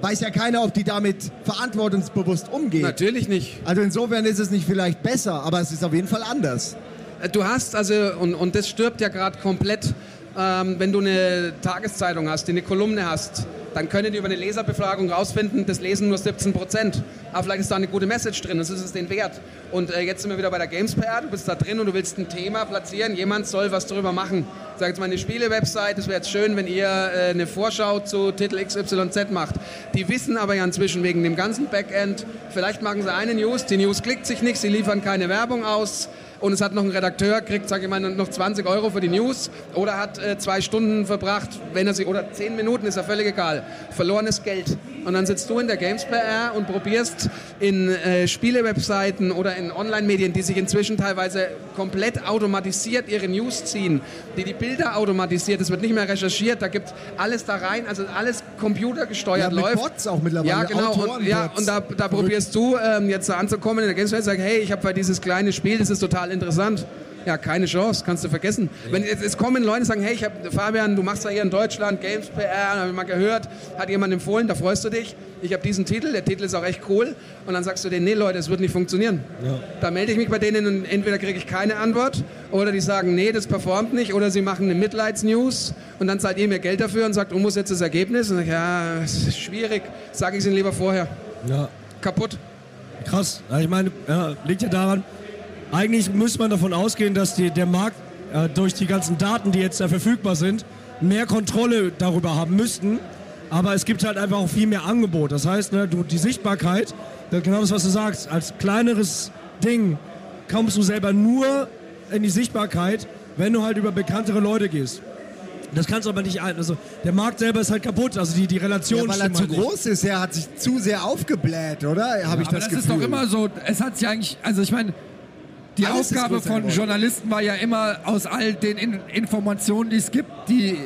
weiß ja keiner, ob die damit verantwortungsbewusst umgeht. Natürlich nicht. Also insofern ist es nicht vielleicht besser, aber es ist auf jeden Fall anders. Äh, du hast also, und, und das stirbt ja gerade komplett, ähm, wenn du eine Tageszeitung hast, die eine Kolumne hast, dann können die über eine Leserbefragung rausfinden, das lesen nur 17 Prozent. Aber vielleicht ist da eine gute Message drin, das ist es den wert. Und äh, jetzt sind wir wieder bei der Games PR, du bist da drin und du willst ein Thema platzieren, jemand soll was darüber machen. Sag jetzt mal eine Spiele-Website, es wäre jetzt schön, wenn ihr äh, eine Vorschau zu Titel XYZ macht. Die wissen aber ja inzwischen wegen dem ganzen Backend, vielleicht machen sie eine News, die News klickt sich nicht, sie liefern keine Werbung aus, und es hat noch ein Redakteur, kriegt, sage ich mal, noch 20 Euro für die News oder hat äh, zwei Stunden verbracht, wenn er sie, oder zehn Minuten, ist ja völlig egal, verlorenes Geld. Und dann sitzt du in der Games PR und probierst in äh, Spielewebseiten oder in Online-Medien, die sich inzwischen teilweise komplett automatisiert ihre News ziehen, die die Bilder automatisiert, es wird nicht mehr recherchiert, da gibt alles da rein, also alles computergesteuert ja, mit läuft. Bots auch mittlerweile. Ja, genau. Und, ja, und da, da probierst du ähm, jetzt anzukommen in der Games PR und sagst, hey, ich habe bei dieses kleine Spiel, das ist total interessant. Ja, keine Chance, kannst du vergessen. Wenn jetzt, jetzt kommen Leute und sagen, hey, ich habe Fabian, du machst ja hier in Deutschland Games PR, habe ich mal gehört, hat jemand empfohlen, da freust du dich. Ich habe diesen Titel, der Titel ist auch echt cool. Und dann sagst du denen, nee Leute, es wird nicht funktionieren. Ja. Da melde ich mich bei denen und entweder kriege ich keine Antwort oder die sagen, nee, das performt nicht oder sie machen eine Mitleidsnews und dann zahlt ihr mir Geld dafür und sagt, du musst jetzt das Ergebnis. Und ich, ja, es ist schwierig, sage ich es ihnen lieber vorher. Ja. Kaputt. Krass. Ich meine, ja, liegt ja daran, eigentlich muss man davon ausgehen, dass die, der Markt äh, durch die ganzen Daten, die jetzt da verfügbar sind, mehr Kontrolle darüber haben müssten. Aber es gibt halt einfach auch viel mehr Angebot. Das heißt, ne, du, die Sichtbarkeit, genau das, was du sagst, als kleineres Ding kommst du selber nur in die Sichtbarkeit, wenn du halt über bekanntere Leute gehst. Das kannst du aber nicht ein. Also der Markt selber ist halt kaputt. Also die, die Relation Ja, weil er stimmt zu halt nicht. groß ist. Er hat sich zu sehr aufgebläht, oder? Habe ich Aber das, das, Gefühl. ist doch immer so, es hat sich eigentlich, also ich meine, die Alles Aufgabe von. Journalisten war ja immer aus all den In Informationen, die es gibt, die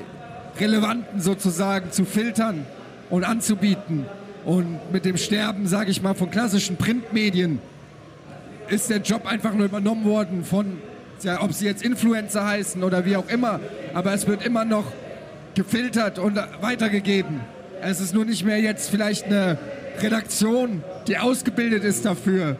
relevanten sozusagen zu filtern und anzubieten. Und mit dem Sterben, sage ich mal, von klassischen Printmedien ist der Job einfach nur übernommen worden von, ja, ob sie jetzt Influencer heißen oder wie auch immer, aber es wird immer noch gefiltert und weitergegeben. Es ist nur nicht mehr jetzt vielleicht eine Redaktion, die ausgebildet ist dafür,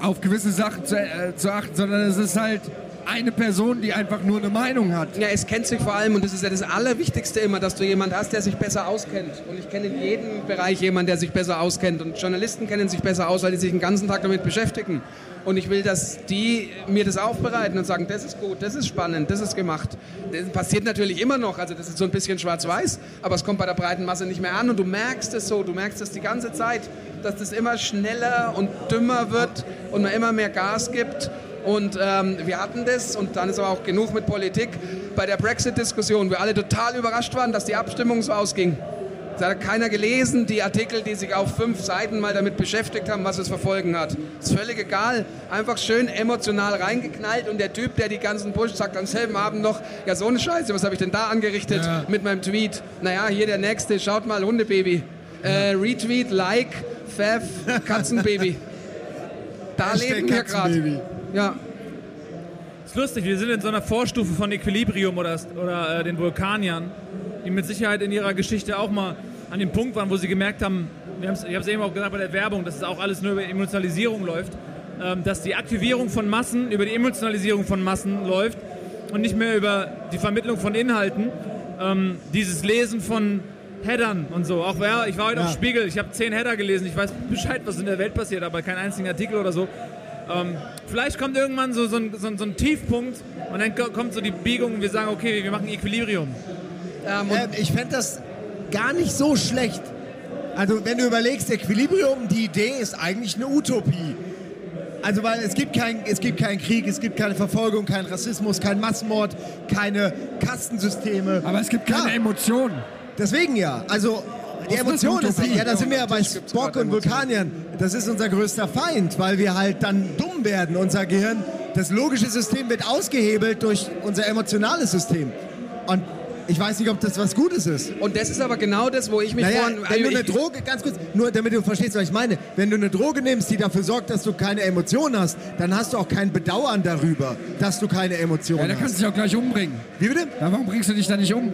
auf gewisse Sachen zu, äh, zu achten, sondern es ist halt eine Person, die einfach nur eine Meinung hat. Ja, es kennt sich vor allem, und das ist ja das Allerwichtigste immer, dass du jemanden hast, der sich besser auskennt. Und ich kenne in jedem Bereich jemanden, der sich besser auskennt. Und Journalisten kennen sich besser aus, weil die sich den ganzen Tag damit beschäftigen. Und ich will, dass die mir das aufbereiten und sagen, das ist gut, das ist spannend, das ist gemacht. Das passiert natürlich immer noch, also das ist so ein bisschen schwarz-weiß, aber es kommt bei der breiten Masse nicht mehr an und du merkst es so, du merkst es die ganze Zeit, dass das immer schneller und dümmer wird und man immer mehr Gas gibt. Und ähm, wir hatten das, und dann ist aber auch genug mit Politik, bei der Brexit-Diskussion, wir alle total überrascht waren, dass die Abstimmung so ausging. Da hat keiner gelesen, die Artikel, die sich auf fünf Seiten mal damit beschäftigt haben, was es verfolgen hat. Ist völlig egal. Einfach schön emotional reingeknallt und der Typ, der die ganzen Push sagt am selben Abend noch, ja so eine Scheiße, was habe ich denn da angerichtet Ja. mit meinem Tweet? Naja, hier der nächste, schaut mal, Hundebaby. Äh, Retweet, Like, Fev, Katzenbaby. Da leben wir gerade. Ja. ist lustig, wir sind in so einer Vorstufe von Equilibrium oder, oder äh, den Vulkaniern, die mit Sicherheit in ihrer Geschichte auch mal an dem Punkt waren, wo sie gemerkt haben, ich habe es eben auch gesagt bei der Werbung, dass es auch alles nur über Emotionalisierung läuft, ähm, dass die Aktivierung von Massen über die Emotionalisierung von Massen läuft und nicht mehr über die Vermittlung von Inhalten. Ähm, dieses Lesen von Headern und so. Auch wer, ich war heute auf Spiegel, ich habe zehn Header gelesen, ich weiß Bescheid, was in der Welt passiert, aber keinen einzigen Artikel oder so. Ähm, vielleicht kommt irgendwann so, so, ein, so, ein, so ein Tiefpunkt und dann ko- kommt so die Biegung und wir sagen, okay, wir machen Equilibrium. Ähm, Ähm, ich fände das gar nicht so schlecht. Also wenn du überlegst, Equilibrium, die Idee ist eigentlich eine Utopie. Also weil es gibt, kein, es gibt keinen Krieg, es gibt keine Verfolgung, keinen Rassismus, keinen Massenmord, keine Kastensysteme. Aber es gibt keine Klar, Emotionen. Deswegen ja. Also die ist Emotion eine ist, Utopie? ja, da sind wir ja bei Spock und Vulkaniern. Das ist unser größter Feind, weil wir halt dann dumm werden. Unser Gehirn, das logische System wird ausgehebelt durch unser emotionales System. Und ich weiß nicht, ob das was Gutes ist. Und das ist aber genau das, wo ich mich Naja, vorhin... wenn du eine ich- Droge, ganz kurz, nur damit du verstehst, was ich meine, wenn du eine Droge nimmst, die dafür sorgt, dass du keine Emotionen hast, dann hast du auch kein Bedauern darüber, dass du keine Ja, Emotionen der kann hast. sich auch gleich umbringen. Wie bitte? Ja, warum bringst du dich da nicht um?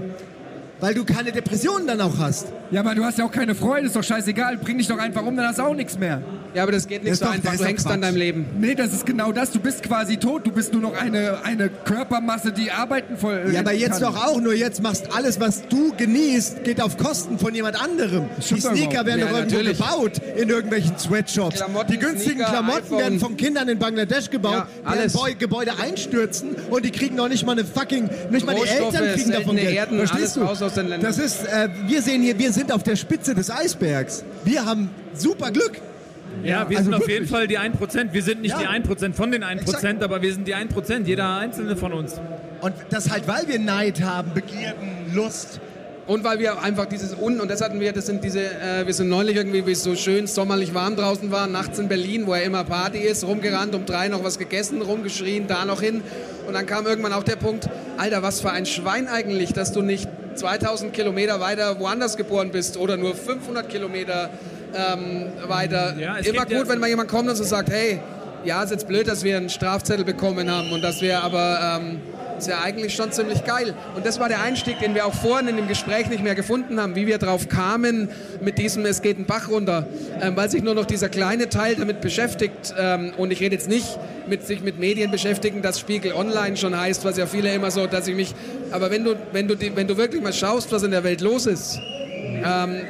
Weil du keine Depressionen dann auch hast. Ja, aber du hast ja auch keine Freude, ist doch scheißegal. Bring dich doch einfach um, dann hast du auch nichts mehr. Ja, aber das geht Das nicht ist so doch- einfach. das Du hängst an deinem Leben. Nee, das ist genau das. Du bist quasi tot. Du bist nur noch eine, eine Körpermasse, die arbeiten voll. Ja, aber jetzt kann. doch auch, nur jetzt machst alles, was du genießt, geht auf Kosten von jemand anderem. Die Sneaker werden Ja, doch irgendwo natürlich. gebaut in irgendwelchen Sweatshops. Klamotten, die günstigen Sneaker, Klamotten iPhone. werden von Kindern in Bangladesch gebaut, Ja, alles. Gebäude einstürzen und die kriegen noch nicht mal eine fucking, nicht mal die Eltern kriegen davon Geld. Erden, Verstehst du? raus aus den Ländern. Das ist, äh, wir sehen hier, wir sind auf der Spitze des Eisbergs. Wir haben super Glück. Ja, wir also sind auf jeden Fall die 1%. Wir sind nicht Ja. die 1% von den 1%, Exakt. aber wir sind die 1%, jeder einzelne von uns. Und das halt, weil wir Neid haben, Begierden, Lust. Und weil wir einfach dieses Un, und das hatten wir, das sind diese, äh, wir sind neulich irgendwie, wie es so schön sommerlich warm draußen war, nachts in Berlin, wo ja immer Party ist, rumgerannt, um drei noch was gegessen, rumgeschrien, da noch hin. Und dann kam irgendwann auch der Punkt, Alter, was für ein Schwein eigentlich, dass du nicht 2000 Kilometer weiter woanders geboren bist oder nur 500 Kilometer ähm, weiter. Ja, immer gibt ja- gut, wenn mal jemand kommt und so sagt, hey, ja, ist jetzt blöd, dass wir einen Strafzettel bekommen haben und dass wir aber... Ähm, ist ja eigentlich schon ziemlich geil. Und das war der Einstieg, den wir auch vorhin in dem Gespräch nicht mehr gefunden haben, wie wir drauf kamen mit diesem Es geht ein Bach runter, ähm, weil sich nur noch dieser kleine Teil damit beschäftigt. Ähm, und ich rede jetzt nicht mit sich mit Medien beschäftigen, dass Spiegel Online schon heißt, was ja viele immer so, dass ich mich. Aber wenn du, wenn du, die, wenn du wirklich mal schaust, was in der Welt los ist, ähm,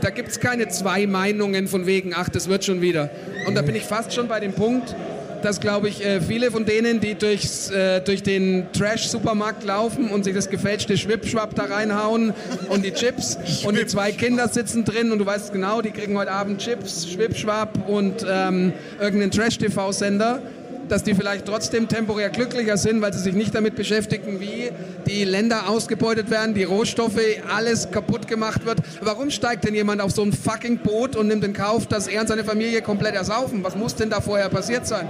da gibt es keine zwei Meinungen von wegen, ach, das wird schon wieder. Und da bin ich fast schon bei dem Punkt, dass, glaube ich, äh, viele von denen, die durchs, äh, durch den Trash-Supermarkt laufen und sich das gefälschte Schwipschwapp da reinhauen und die Chips und die zwei Kinder sitzen drin und du weißt genau, die kriegen heute Abend Chips, Schwipschwapp und ähm, irgendeinen Trash-TV-Sender. Dass die vielleicht trotzdem temporär glücklicher sind, weil sie sich nicht damit beschäftigen, wie die Länder ausgebeutet werden, die Rohstoffe, alles kaputt gemacht wird. Warum steigt denn jemand auf so ein fucking Boot und nimmt in Kauf, dass er und seine Familie komplett ersaufen? Was muss denn da vorher passiert sein?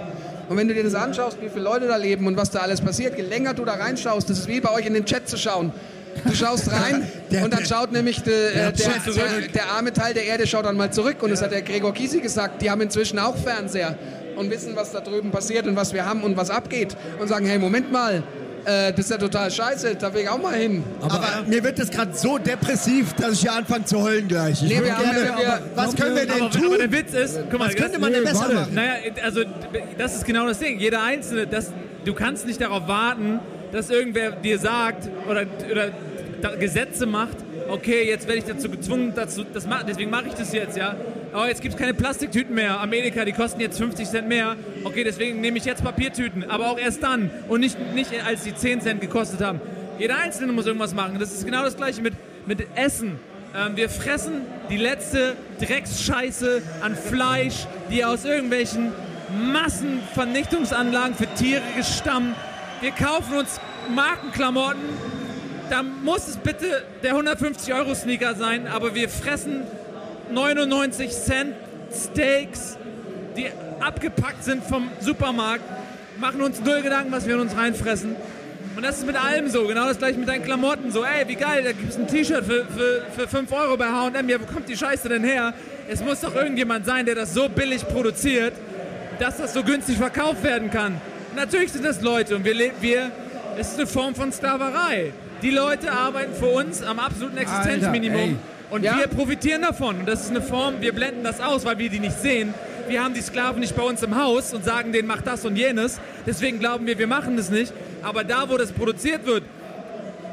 Und wenn du dir das anschaust, wie viele Leute da leben und was da alles passiert, je länger du da reinschaust, das ist wie bei euch in den Chat zu schauen. Du schaust rein der, und dann schaut nämlich de, der, der, der, arme Teil der Erde schaut dann mal zurück. Und das hat der Gregor Gysi gesagt, die haben inzwischen auch Fernseher und wissen, was da drüben passiert und was wir haben und was abgeht. Und sagen, hey, Moment mal, äh, das ist ja total scheiße, da will ich auch mal hin. Aber, aber mir wird das gerade so depressiv, dass ich hier anfange zu heulen gleich. Ich nee, wir gerne, wir, was können wir denn aber, tun? Aber der Witz ist, guck mal, was könnte man denn besser machen? Naja, also das ist genau das Ding. Jeder Einzelne, das, du kannst nicht darauf warten, dass irgendwer dir sagt oder, oder Gesetze macht, okay, jetzt werde ich dazu gezwungen, dazu, das, deswegen mache ich das jetzt, ja. Aber jetzt gibt es keine Plastiktüten mehr. Amerika, die kosten jetzt 50 Cent mehr. Okay, deswegen nehme ich jetzt Papiertüten, aber auch erst dann und nicht, nicht als die 10 Cent gekostet haben. Jeder Einzelne muss irgendwas machen. Das ist genau das Gleiche mit, mit Essen. Ähm, wir fressen die letzte Drecksscheiße an Fleisch, die aus irgendwelchen Massenvernichtungsanlagen für Tiere gestammt. Wir kaufen uns Markenklamotten, da muss es bitte der 150-Euro-Sneaker sein, aber wir fressen 99 Cent Steaks, die abgepackt sind vom Supermarkt, machen uns null Gedanken, was wir in uns reinfressen. Und das ist mit allem so, genau das gleiche mit deinen Klamotten. So, ey, wie geil, da gibt es ein T-Shirt für, für, für 5 Euro bei HM. Ja, wo kommt die Scheiße denn her? Es muss doch irgendjemand sein, der das so billig produziert, dass das so günstig verkauft werden kann. Natürlich sind das Leute und wir, wir, es ist eine Form von Sklaverei. Die Leute arbeiten für uns am absoluten Existenzminimum. Alter, und ja? wir profitieren davon. Und das ist eine Form, wir blenden das aus, weil wir die nicht sehen. Wir haben die Sklaven nicht bei uns im Haus und sagen denen, mach das und jenes. Deswegen glauben wir, wir machen das nicht. Aber da, wo das produziert wird,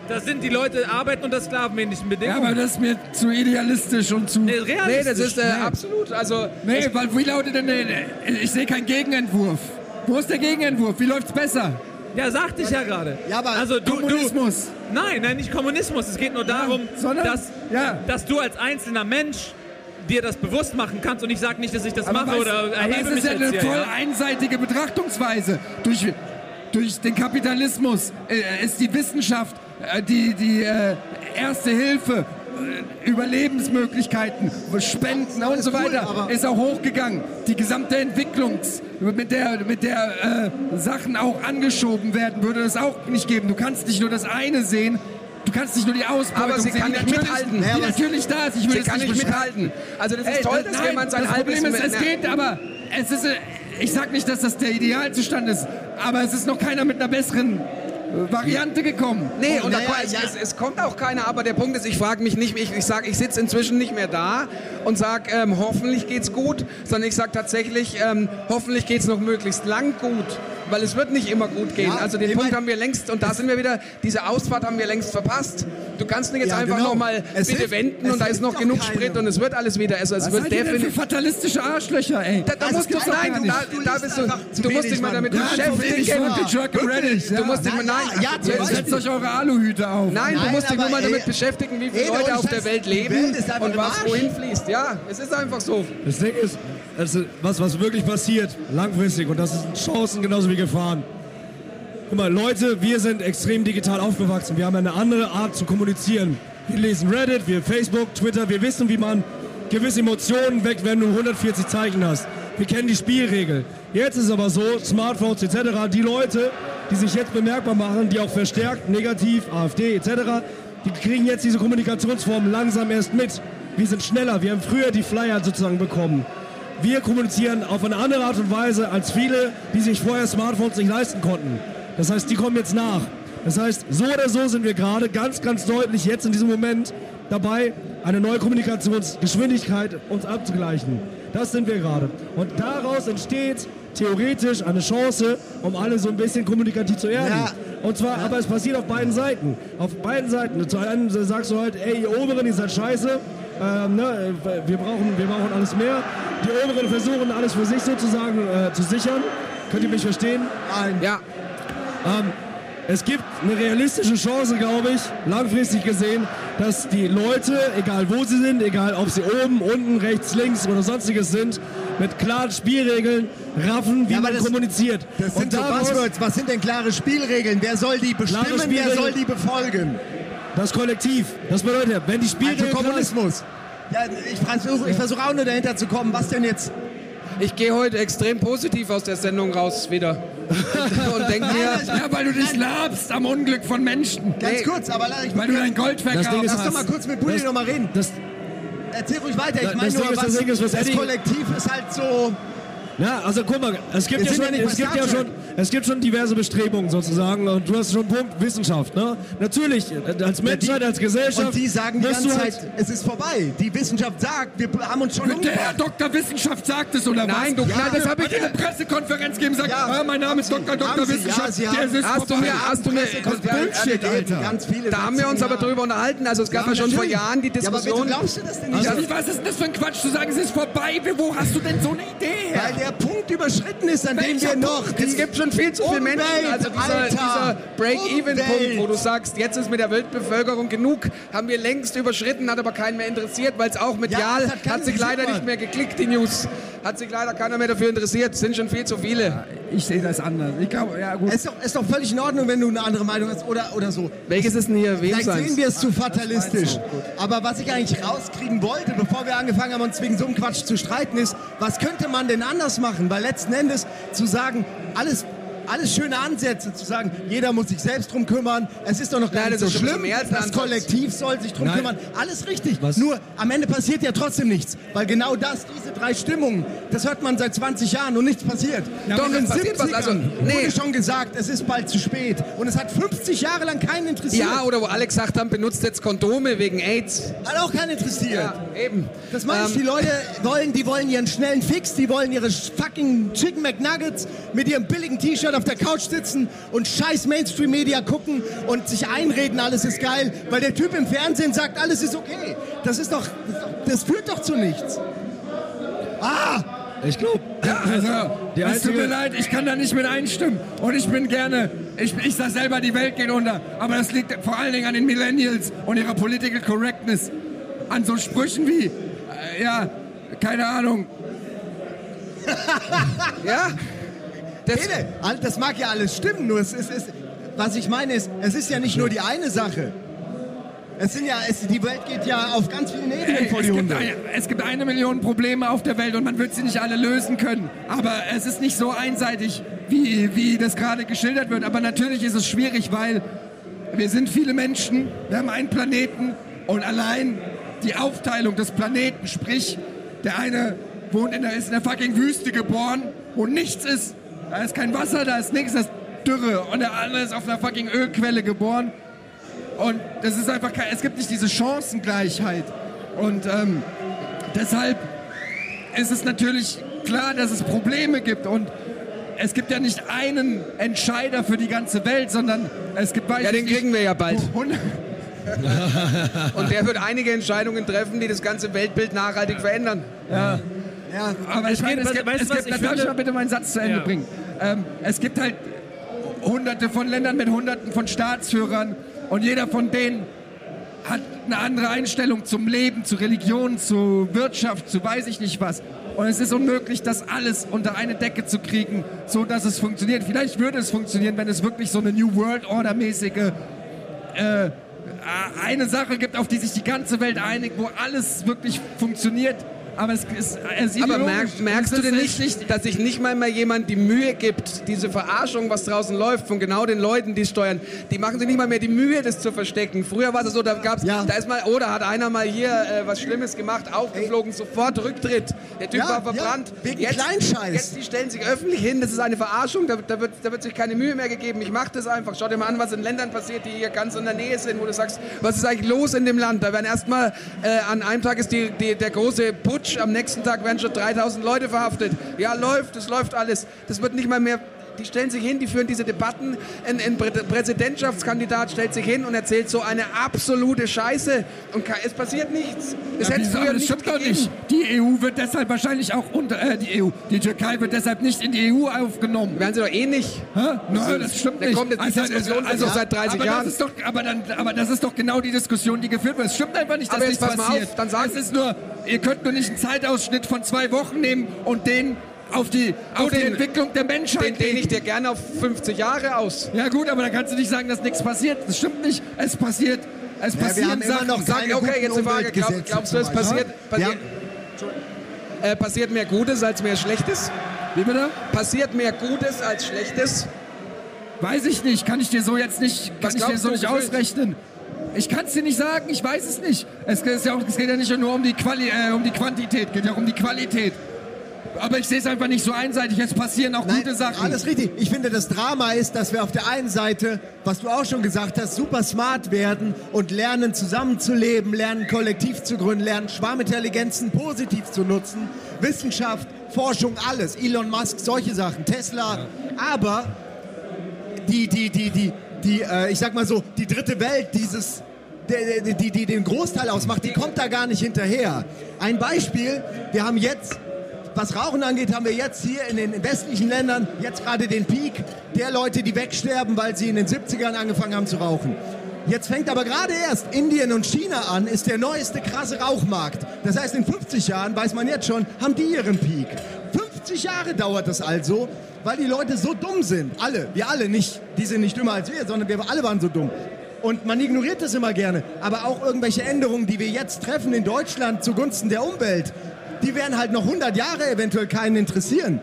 da sind die Leute arbeiten unter sklavenähnlichen Bedingungen. Ja, aber das ist mir zu idealistisch und zu. Nee, realistisch. Nee, das ist äh, nee. absolut. Also, nee, weil wie lautet denn. Ich sehe keinen Gegenentwurf. Wo ist der Gegenentwurf? Wie läuft's besser? Ja, sagte ich ja gerade. Ja, aber also, du, Kommunismus. Du, nein, nein, nicht Kommunismus. Es geht nur darum, ja, dass, ja. dass du als einzelner Mensch dir das bewusst machen kannst und ich sage nicht, dass ich das aber mache was, oder erhebe mich Das ist ja eine voll ja. einseitige Betrachtungsweise. Durch, durch den Kapitalismus äh, ist die Wissenschaft äh, die, die äh, erste Hilfe Überlebensmöglichkeiten, Spenden und so weiter ist auch hochgegangen. Die gesamte Entwicklung, mit der, mit der äh, Sachen auch angeschoben werden, würde es auch nicht geben. Du kannst nicht nur das eine sehen, Du kannst nicht nur die Ausbeutung aber sie sehen, kann nicht mithalten. Die natürlich da ist. Ich will sie kann nicht mithalten. Also das ist Ey, toll, dass nein, jemand sein Das Problem ist, es geht, aber es ist, äh, ich sag nicht, dass das der Idealzustand ist, aber es ist noch keiner mit einer besseren Variante gekommen. Nee, und naja, es, ja. es, es, kommt auch keiner, aber der Punkt ist, ich frage mich nicht, ich, ich sage, ich sitze inzwischen nicht mehr da und sage, ähm, hoffentlich geht's gut, sondern ich sage tatsächlich, ähm, hoffentlich geht's noch möglichst lang gut weil es wird nicht immer gut gehen. Ja, also den Punkt haben wir längst, und da sind wir wieder, diese Ausfahrt haben wir längst verpasst. Du kannst nicht jetzt ja, einfach genau. nochmal bitte hilft, wenden und da ist noch genug keine. Sprit und es wird alles wieder. Also, es Was wird definitiv. fatalistische Arschlöcher, ey. Da, da also musst du, nein, du, da, du, da bist du, du musst dich mal damit beschäftigen. Du musst dich mal, nein, ja, setzt euch eure Aluhüte auf. Nein, du musst dich nur mal damit beschäftigen, wie viele Leute auf der Welt leben und was wohin fließt. Ja, es ist einfach so. Das Ding ist, also was, was wirklich passiert, langfristig, und das sind Chancen genauso wie Gefahren. Guck mal, Leute, wir sind extrem digital aufgewachsen. Wir haben eine andere Art zu kommunizieren. Wir lesen Reddit, wir Facebook, Twitter, wir wissen, wie man gewisse Emotionen weckt, wenn du 140 Zeichen hast. Wir kennen die Spielregel. Jetzt ist es aber so, Smartphones etc., die Leute, die sich jetzt bemerkbar machen, die auch verstärkt, negativ, AfD etc., die kriegen jetzt diese Kommunikationsform langsam erst mit. Wir sind schneller, wir haben früher die Flyer sozusagen bekommen. Wir kommunizieren auf eine andere Art und Weise als viele, die sich vorher Smartphones nicht leisten konnten. Das heißt, die kommen jetzt nach. Das heißt, so oder so sind wir gerade ganz, ganz deutlich jetzt in diesem Moment dabei, eine neue Kommunikationsgeschwindigkeit uns abzugleichen. Das sind wir gerade. Und daraus entsteht theoretisch eine Chance, um alle so ein bisschen kommunikativ zu erden. Ja. Und zwar, ja. aber es passiert auf beiden Seiten. Auf beiden Seiten. Zu einem sagst du halt, ey, ihr Oberen, ihr seid scheiße. Ähm, ne, wir, brauchen, wir brauchen alles mehr. Die Oberen versuchen alles für sich sozusagen äh, zu sichern. Könnt ihr mich verstehen? Nein. Ja. Ähm, es gibt eine realistische Chance, glaube ich, langfristig gesehen, dass die Leute, egal wo sie sind, egal ob sie oben, unten, rechts, links oder sonstiges sind, mit klaren Spielregeln raffen, wie Ja, man das- kommuniziert. Das sind so Buzzwords. Was sind denn klare Spielregeln? Wer soll die bestimmen? Wer soll die befolgen? Das Kollektiv. Das bedeutet, wenn die Also Spielregeln klar- Kommunismus. Ja, ich versuche ich versuch auch nur dahinter zu kommen. Was denn jetzt? Ich gehe heute extrem positiv aus der Sendung raus wieder. Und, denke mir, Ja, weil du dich labst am Unglück von Menschen. Ganz Nee. kurz, aber lass, ich Weil du dein Gold Ding ist- Lass doch mal kurz mit Bulli Das- noch mal reden. das, Erzähl ruhig weiter. Ich Das meine Ding nur, ist, was, das Ding ist, was das Kollektiv ist halt so... Ja, also guck mal, es gibt, ja schon, ja es, gibt ja schon, es gibt schon diverse Bestrebungen sozusagen und du hast schon einen Punkt, Wissenschaft. Ne? Natürlich, als Menschheit, als Gesellschaft. Und die sagen die ganze du halt- Zeit, es ist vorbei. Die Wissenschaft sagt, wir haben uns schon Der Herr. Dr. Wissenschaft sagt es, oder Nein, was? du Knall, das hab ich er dir- eine Pressekonferenz gegeben und sagt, Ja. ah, mein Name ist Dr. Sie, Dr. Wissenschaft. ja, Der haben- ist hast du vorbei. mir, hast du mir, Bullshit, Alter. Ganz viele da haben wir uns aber drüber unterhalten. Also es gab ja, Ja, schon vor. Jahren die Ja, aber Diskussion. wieso glaubst du das denn nicht? Also, was ist denn das für ein Quatsch zu sagen, es ist vorbei? Wo hast du denn so eine Idee her? Der Punkt überschritten ist, an dem wir noch... es gibt schon viel zu viele Umwelt, Menschen. Also dieser, dieser Break-Even-Punkt, wo du sagst, jetzt ist mit der Weltbevölkerung genug, haben wir längst überschritten, hat aber keinen mehr interessiert, weil es auch medial Ja, hat sich leider nicht mehr geklickt, die News. Hat sich leider keiner mehr dafür interessiert. Es sind schon viel zu viele. Ich sehe das anders. Ich glaube, ja gut. Es ist doch, ist doch völlig in Ordnung, wenn du eine andere Meinung hast oder, oder so. Welches ist denn hier wem Vielleicht sehen wir es zu fatalistisch. Aber was ich eigentlich rauskriegen wollte, bevor wir angefangen haben, uns wegen so einem Quatsch zu streiten, ist, was könnte man denn anders machen? Weil letzten Endes zu sagen, alles, alles schöne Ansätze, zu sagen, jeder muss sich selbst drum kümmern, es ist doch noch gar nicht so schlimm, das. Kollektiv soll sich drum Nein. kümmern, alles richtig. Was? Nur am Ende passiert ja trotzdem nichts, weil genau das, diese drei Stimmungen, das hört man seit 20 Jahren und nichts passiert. Doch, in den es passiert was, 70ern also, nee. wurde schon gesagt, es ist bald zu spät und es hat 50 Jahre lang keinen interessiert. Ja, oder wo alle gesagt haben, benutzt jetzt Kondome wegen AIDS. Hat auch keinen interessiert. Ja, eben. Das meine ich, Ähm, die Leute wollen, die wollen ihren schnellen Fix, die wollen ihre fucking Chicken McNuggets mit ihrem billigen T-Shirt auf der Couch sitzen und scheiß Mainstream-Media gucken und sich einreden, alles ist geil, weil der Typ im Fernsehen sagt, alles ist okay. Das ist doch, das, führt doch zu nichts. Ah, Ich glaube, Also, Die es tut mir leid, ich kann da nicht mit einstimmen. Und ich bin gerne, ich, ich sag selber, die Welt geht unter. Aber das liegt vor allen Dingen an den Millennials und ihrer Political Correctness. An so Sprüchen wie, äh, ja, keine Ahnung, Ja. Das, all- das mag ja alles stimmen, nur es ist, es, was ich meine ist, es ist ja nicht nur die eine Sache. Es sind ja, es, die Welt geht ja auf ganz vielen Ebenen Ey, vor es, die gibt Hunde. es gibt eine Million Probleme auf der Welt und man wird sie nicht alle lösen können. Aber es ist nicht so einseitig, wie, wie das gerade geschildert wird. Aber natürlich ist es schwierig, weil wir sind viele Menschen, wir haben einen Planeten und allein die Aufteilung des Planeten, sprich, der eine wohnt in der, ist in der fucking Wüste geboren, wo nichts ist. Da ist kein Wasser, da ist nichts, das ist Dürre. Und der andere ist auf einer fucking Ölquelle geboren. Und das ist einfach kein, es gibt nicht diese Chancengleichheit. Und ähm, deshalb ist es natürlich klar, dass es Probleme gibt. Und es gibt ja nicht einen Entscheider für die ganze Welt, sondern es gibt ja, den kriegen wir ja bald. 100 Und der wird einige Entscheidungen treffen, die das ganze Weltbild nachhaltig verändern. Ja, Aber ich meine, es was- gibt, weißt es was, gibt, ich darf ich mal bitte meinen Satz zu Ende Ja. bringen? Ähm, es gibt halt hunderte von Ländern mit hunderten von Staatsführern und jeder von denen hat eine andere Einstellung zum Leben, zu Religion, zu Wirtschaft, zu weiß ich nicht was. Und es ist unmöglich, das alles unter eine Decke zu kriegen, so dass es funktioniert. Vielleicht würde es funktionieren, wenn es wirklich so eine New World Order mäßige äh, eine Sache gibt, auf die sich die ganze Welt einigt, wo alles wirklich funktioniert. Aber es ist, es ist Aber merk, merkst Es du denn echt nicht, dass sich nicht mal mehr jemand die Mühe gibt, diese Verarschung, was draußen läuft, von genau den Leuten, die es steuern, die machen sich nicht mal mehr die Mühe, das zu verstecken. Früher war es so, da gab's, Ja. da ist mal, oder hat einer mal hier äh, was Schlimmes gemacht, aufgeflogen, sofort Rücktritt. Der Typ Ja, war verbrannt. ja, wegen jetzt, Kleinscheiß. Jetzt, die stellen sich öffentlich hin, das ist eine Verarschung, da, da, wird, da wird sich keine Mühe mehr gegeben. Ich mach das einfach. Schau dir mal an, was in Ländern passiert, die hier ganz in der Nähe sind, wo du sagst, was ist eigentlich los in dem Land? Da werden erstmal, äh, an einem Tag ist die, die, der große Putsch, am nächsten Tag werden schon 3000 Leute verhaftet. Ja, läuft, es läuft alles. Das wird nicht mal mehr die stellen sich hin, die führen diese Debatten. Ein, ein Prä Präsidentschaftskandidat stellt sich hin und erzählt so eine absolute Scheiße und es passiert nichts. Es Ja, hätte wieso? früher das stimmt doch nicht. Die EU wird deshalb wahrscheinlich auch unter äh, die EU, die Türkei wird deshalb nicht in die EU aufgenommen. Werden sie doch eh nicht. Hä? Nein, das stimmt Da nicht. kommt jetzt die Diskussion also, seit 30 aber Jahren. Das ist doch, aber, dann, aber das ist doch genau die Diskussion, die geführt wird. Es stimmt einfach nicht, dass Aber nichts passiert. auf, dann sagen- es ist nur, ihr könnt nur nicht einen Zeitausschnitt von zwei Wochen nehmen und den auf die, auf die den- Entwicklung der Menschheit Den dehne ich dir gerne auf 50 Jahre aus. Ja gut, aber dann kannst du nicht sagen, dass nichts passiert. Das stimmt nicht. Es passiert, es Ja, wir passieren Sachen. noch Sag, keine okay, jetzt die Frage, glaub, glaubst du, es passiert, passiert, äh, passiert mehr Gutes als mehr Schlechtes? Wie bitte? Passiert mehr Gutes als Schlechtes? Weiß ich nicht, kann ich dir so jetzt nicht, Was kann ich dir so nicht ausrechnen. Ich kann es dir nicht sagen, ich weiß es nicht. Es, ist ja auch, es geht ja nicht nur um die, Quali äh, um die Quantität, geht ja auch um die Qualität. Aber ich sehe es einfach nicht so einseitig. Es passieren auch Nein, gute Sachen. Alles richtig. Ich finde, das Drama ist, dass wir auf der einen Seite, was du auch schon gesagt hast, super smart werden und lernen zusammenzuleben, lernen kollektiv zu gründen, lernen Schwarmintelligenzen positiv zu nutzen, Wissenschaft, Forschung, alles. Elon Musk, solche Sachen, Tesla. Aber die, die, die, die, die, äh, ich sag mal so, die dritte Welt, dieses, die, die, die, die den Großteil ausmacht, die kommt da gar nicht hinterher. Ein Beispiel, wir haben jetzt, was Rauchen angeht, haben wir jetzt hier in den westlichen Ländern jetzt gerade den Peak der Leute, die wegsterben, weil sie in den 70ern angefangen haben zu rauchen. Jetzt fängt aber gerade erst Indien und China an, ist der neueste krasse Rauchmarkt. Das heißt, in 50 Jahren, weiß man jetzt schon, haben die ihren Peak. 50 Jahre dauert das also, weil die Leute so dumm sind. Alle, wir alle nicht. Die sind nicht dümmer als wir, sondern wir alle waren so dumm. Und man ignoriert das immer gerne. Aber auch irgendwelche Änderungen, die wir jetzt treffen in Deutschland zugunsten der Umwelt, die werden halt noch 100 Jahre eventuell keinen interessieren.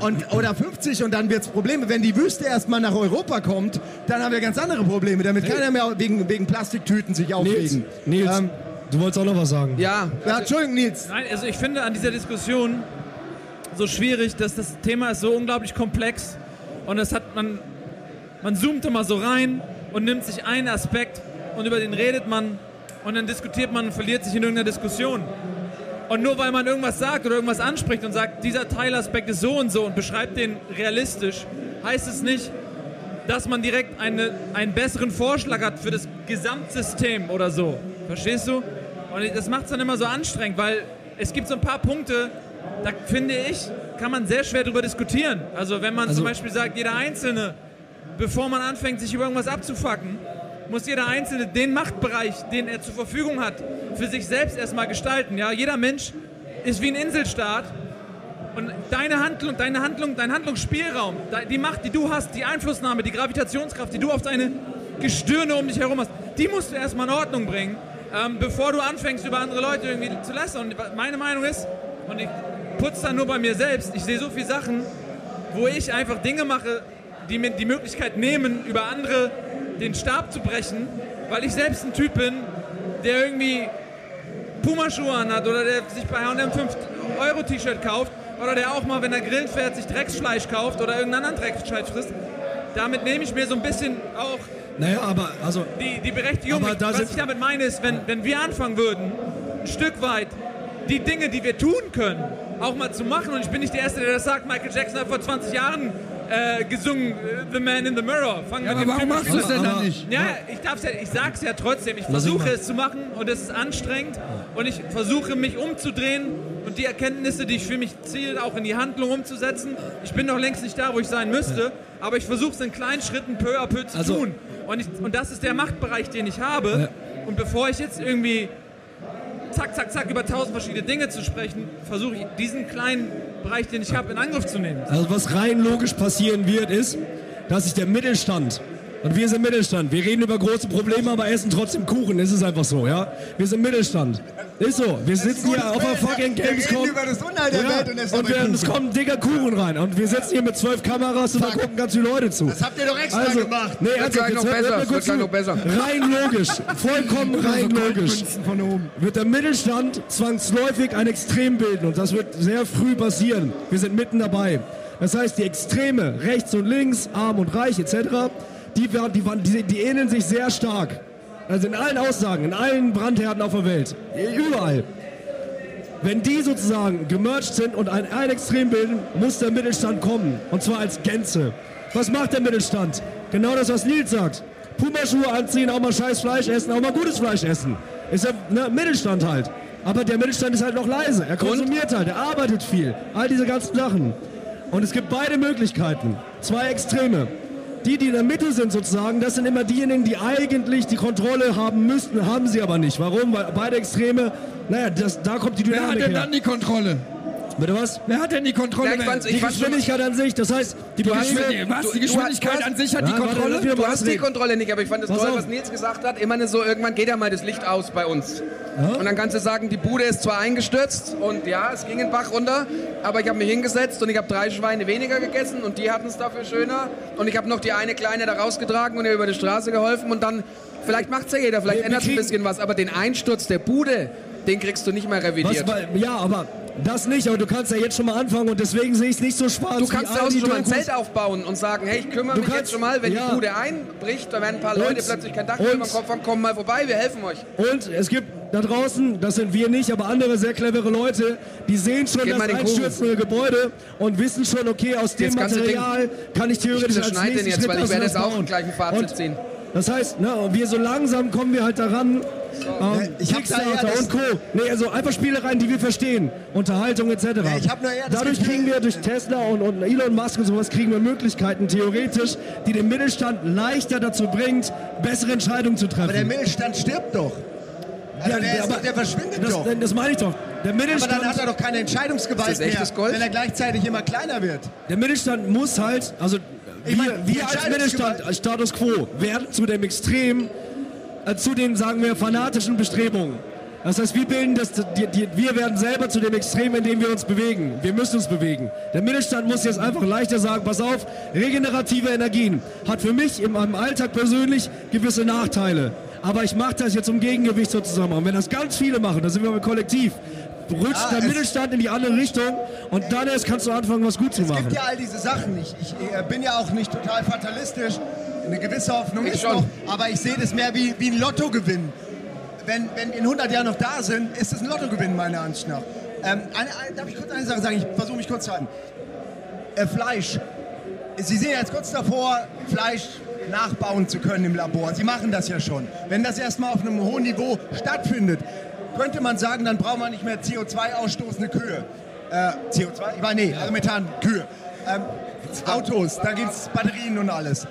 Und, oder 50 und dann wird es Probleme. Wenn die Wüste erstmal nach Europa kommt, dann haben wir ganz andere Probleme. Damit keiner mehr wegen, wegen Plastiktüten sich Nils, aufregen. Nils Ähm, du wolltest auch noch was sagen. Ja, ja, Entschuldigung, Nils. Nein, also ich finde an dieser Diskussion so schwierig, dass das Thema ist so unglaublich komplex und das hat man, man zoomt immer so rein und nimmt sich einen Aspekt und über den redet man und dann diskutiert man und verliert sich in irgendeiner Diskussion. Und nur weil man irgendwas sagt oder irgendwas anspricht und sagt, dieser Teilaspekt ist so und so und beschreibt den realistisch, heißt es nicht, dass man direkt eine, einen besseren Vorschlag hat für das Gesamtsystem oder so. Verstehst du? Und das macht es dann immer so anstrengend, weil es gibt so ein paar Punkte, da finde ich, kann man sehr schwer drüber diskutieren. Also wenn man Also- zum Beispiel sagt, jeder Einzelne, bevor man anfängt, sich über irgendwas abzufacken, muss jeder Einzelne den Machtbereich, den er zur Verfügung hat, für sich selbst erstmal gestalten. Ja? Jeder Mensch ist wie ein Inselstaat und deine Handlung, deine Handlung, dein Handlungsspielraum, die Macht, die du hast, die Einflussnahme, die Gravitationskraft, die du auf deine Gestirne um dich herum hast, die musst du erstmal in Ordnung bringen, ähm, bevor du anfängst, über andere Leute irgendwie zu lästern. Und meine Meinung ist, und ich putze dann nur bei mir selbst, ich sehe so viele Sachen, wo ich einfach Dinge mache, die mir die Möglichkeit nehmen, über andere den Stab zu brechen, weil ich selbst ein Typ bin, der irgendwie Pumaschuhe anhat oder der sich bei H&M 5-Euro-T-Shirt kauft oder der auch mal, wenn er grillen fährt, sich Drecksfleisch kauft oder irgendeinen anderen Drecksfleisch frisst. Damit nehme ich mir so ein bisschen auch Naja, aber also die, die Berechtigung. Aber Was ich damit meine ist, wenn, wenn wir anfangen würden, ein Stück weit die Dinge, die wir tun können, auch mal zu machen. Und ich bin nicht der Erste, der das sagt. Michael Jackson hat vor 20 Jahren äh, gesungen, äh, The Man in the Mirror. Fangen Ja, mit dem warum machst du es denn dann nicht? Ja, ich darf's ja, ich sag's ja, ja, ich versuche es zu machen und es ist anstrengend und ich versuche mich umzudrehen und die Erkenntnisse, die ich für mich ziele, auch in die Handlung umzusetzen. Ich bin noch längst nicht da, wo ich sein müsste, aber ich versuche es in kleinen Schritten peu à peu zu Also- tun. Und, ich, und das ist der Machtbereich, den ich habe. Und bevor ich jetzt irgendwie zack, zack, zack über tausend verschiedene Dinge zu sprechen, versuche ich diesen kleinen Bereich, den ich habe, in Angriff zu nehmen. Also was rein logisch passieren wird, ist, dass sich der Mittelstand, und wir sind Mittelstand, wir reden über große Probleme, aber essen trotzdem Kuchen, ist es einfach so, ja? Wir sind Mittelstand. Ist so, wir sitzen hier auf der fucking Wir reden Gamescom. über das Unheil der Welt und essen und wir, es kommt ein dicker Kuchen rein und wir sitzen hier mit zwölf Kameras und da gucken ganz viele Leute zu. Das habt ihr doch extra also, gemacht. Nee, noch jetzt hört- besser, kurz zu. noch besser. Rein logisch, vollkommen rein logisch von oben. wird der Mittelstand zwangsläufig ein Extrem bilden und das wird sehr früh passieren. Wir sind mitten dabei. Das heißt, die Extreme, rechts und links, arm und reich etc., die, die, die, die ähneln sich sehr stark. Also in allen Aussagen, in allen Brandherden auf der Welt, überall. wenn die sozusagen gemerged sind und ein, ein Extrem bilden, muss der Mittelstand kommen. Und zwar als Gänze. Was macht der Mittelstand? Genau das, was Nils sagt. Pumaschuhe anziehen, auch mal scheiß Fleisch essen, auch mal gutes Fleisch essen. Ist ja ne, Mittelstand halt. Aber der Mittelstand ist halt noch leise. Er konsumiert halt, er arbeitet viel. All diese ganzen Sachen. Und es gibt beide Möglichkeiten. Zwei Extreme. Die, die in der Mitte sind sozusagen, das sind immer diejenigen, die eigentlich die Kontrolle haben müssten, haben sie aber nicht. Warum? Weil beide Extreme, naja, das, da kommt die Wer Dynamik hat denn her. dann die Kontrolle? Bitte was? Wer hat denn die Kontrolle? Ja, ich fand's- Die ich schon- Geschwindigkeit an sich, das heißt, die die, Bewegung... Geschwindigkeit, was? du- die du Geschwindigkeit hast- an sich hat Ja, die warte, Kontrolle? mich Du hast die. Kontrolle nicht, aber ich fand es toll, auf. was Nils gesagt hat. Immer so, irgendwann geht ja mal das Licht aus bei uns. Und dann kannst du sagen, die Bude ist zwar eingestürzt und ja, es ging den Bach runter, aber ich habe mich hingesetzt und ich habe drei Schweine weniger gegessen und die hatten es dafür schöner. Und ich habe noch die eine Kleine da rausgetragen und ihr über die Straße geholfen und dann, vielleicht macht es ja jeder, vielleicht ändert es ein bisschen was, aber den Einsturz der Bude, den kriegst du nicht mehr Was, revidiert. weil- ja, aber das nicht, aber du kannst ja jetzt schon mal anfangen und deswegen sehe ich es nicht so schwarz. Du kannst draußen schon mal ein. Zelt aufbauen und sagen, hey, ich kümmere mich kannst- jetzt schon mal, wenn ja. die Bude einbricht, da werden ein paar Und- Leute plötzlich kein Dach mehr über Kopf haben, kommen mal vorbei, wir helfen euch. Und es gibt da draußen, das sind wir nicht, aber andere sehr clevere Leute, die sehen schon Gib das einstürzende Gebäude und wissen schon, okay, aus dem Material kann ich theoretisch Ich als zerschneide den nächsten jetzt, Schritt weil ich werde jetzt das auch gleich ein Fazit ziehen. Das heißt, ne, wir so langsam kommen wir halt daran, ähm, ich hab da das- und Co. Nee, also einfach Spielereien, die wir verstehen. Unterhaltung etc. ich hab nur eher Dadurch kriegen wir durch Tesla und, und Elon Musk und sowas kriegen wir Möglichkeiten, theoretisch, die den Mittelstand leichter dazu bringt, bessere Entscheidungen zu treffen. Aber der Mittelstand stirbt doch. Also Ja, der, ist aber doch, der verschwindet das, doch. das meine ich doch. Der Aber Mittelstand, dann hat er doch keine Entscheidungsgewalt Ist das echtes mehr, Gold? wenn er gleichzeitig immer kleiner wird. der Mittelstand muss halt, also Ich wir, meine, die wir als Mittelstand, als Status Quo, werden zu dem Extrem, äh, zu den, sagen wir, fanatischen Bestrebungen. Das heißt, wir bilden das, die, die, wir werden selber zu dem Extrem, in dem wir uns bewegen. Wir müssen uns bewegen. Der Mittelstand muss jetzt einfach leichter sagen, pass auf, regenerative Energien hat für mich in meinem Alltag persönlich gewisse Nachteile. Aber ich mache das jetzt um Gegengewicht sozusagen. Und wenn das ganz viele machen, dann sind wir im Kollektiv, rutscht Ja, der es- Mittelstand in die andere Richtung und dann erst kannst du anfangen, was gut zu Es machen. gibt ja all diese Sachen nicht. Ich äh, bin ja auch nicht total fatalistisch. Eine gewisse Hoffnung Ich ist schon. noch, aber ich sehe das mehr wie, wie ein Lottogewinn. Wenn, wenn wir in 100 Jahren noch da sind, ist es ein Lottogewinn meiner Ansicht nach. Ähm, eine, eine, darf ich kurz eine Sache sagen? Ich versuche mich kurz zu halten. Äh, Fleisch. Sie sind jetzt kurz davor, Fleisch nachbauen zu können im Labor. Sie machen das ja schon. Wenn das erstmal auf einem hohen Niveau stattfindet, könnte man sagen, dann braucht man nicht mehr CO2 ausstoßende Kühe. Äh, CO2? Ich meine, nee, also Methan, Kühe. Ähm, Autos, da gibt es Batterien und alles.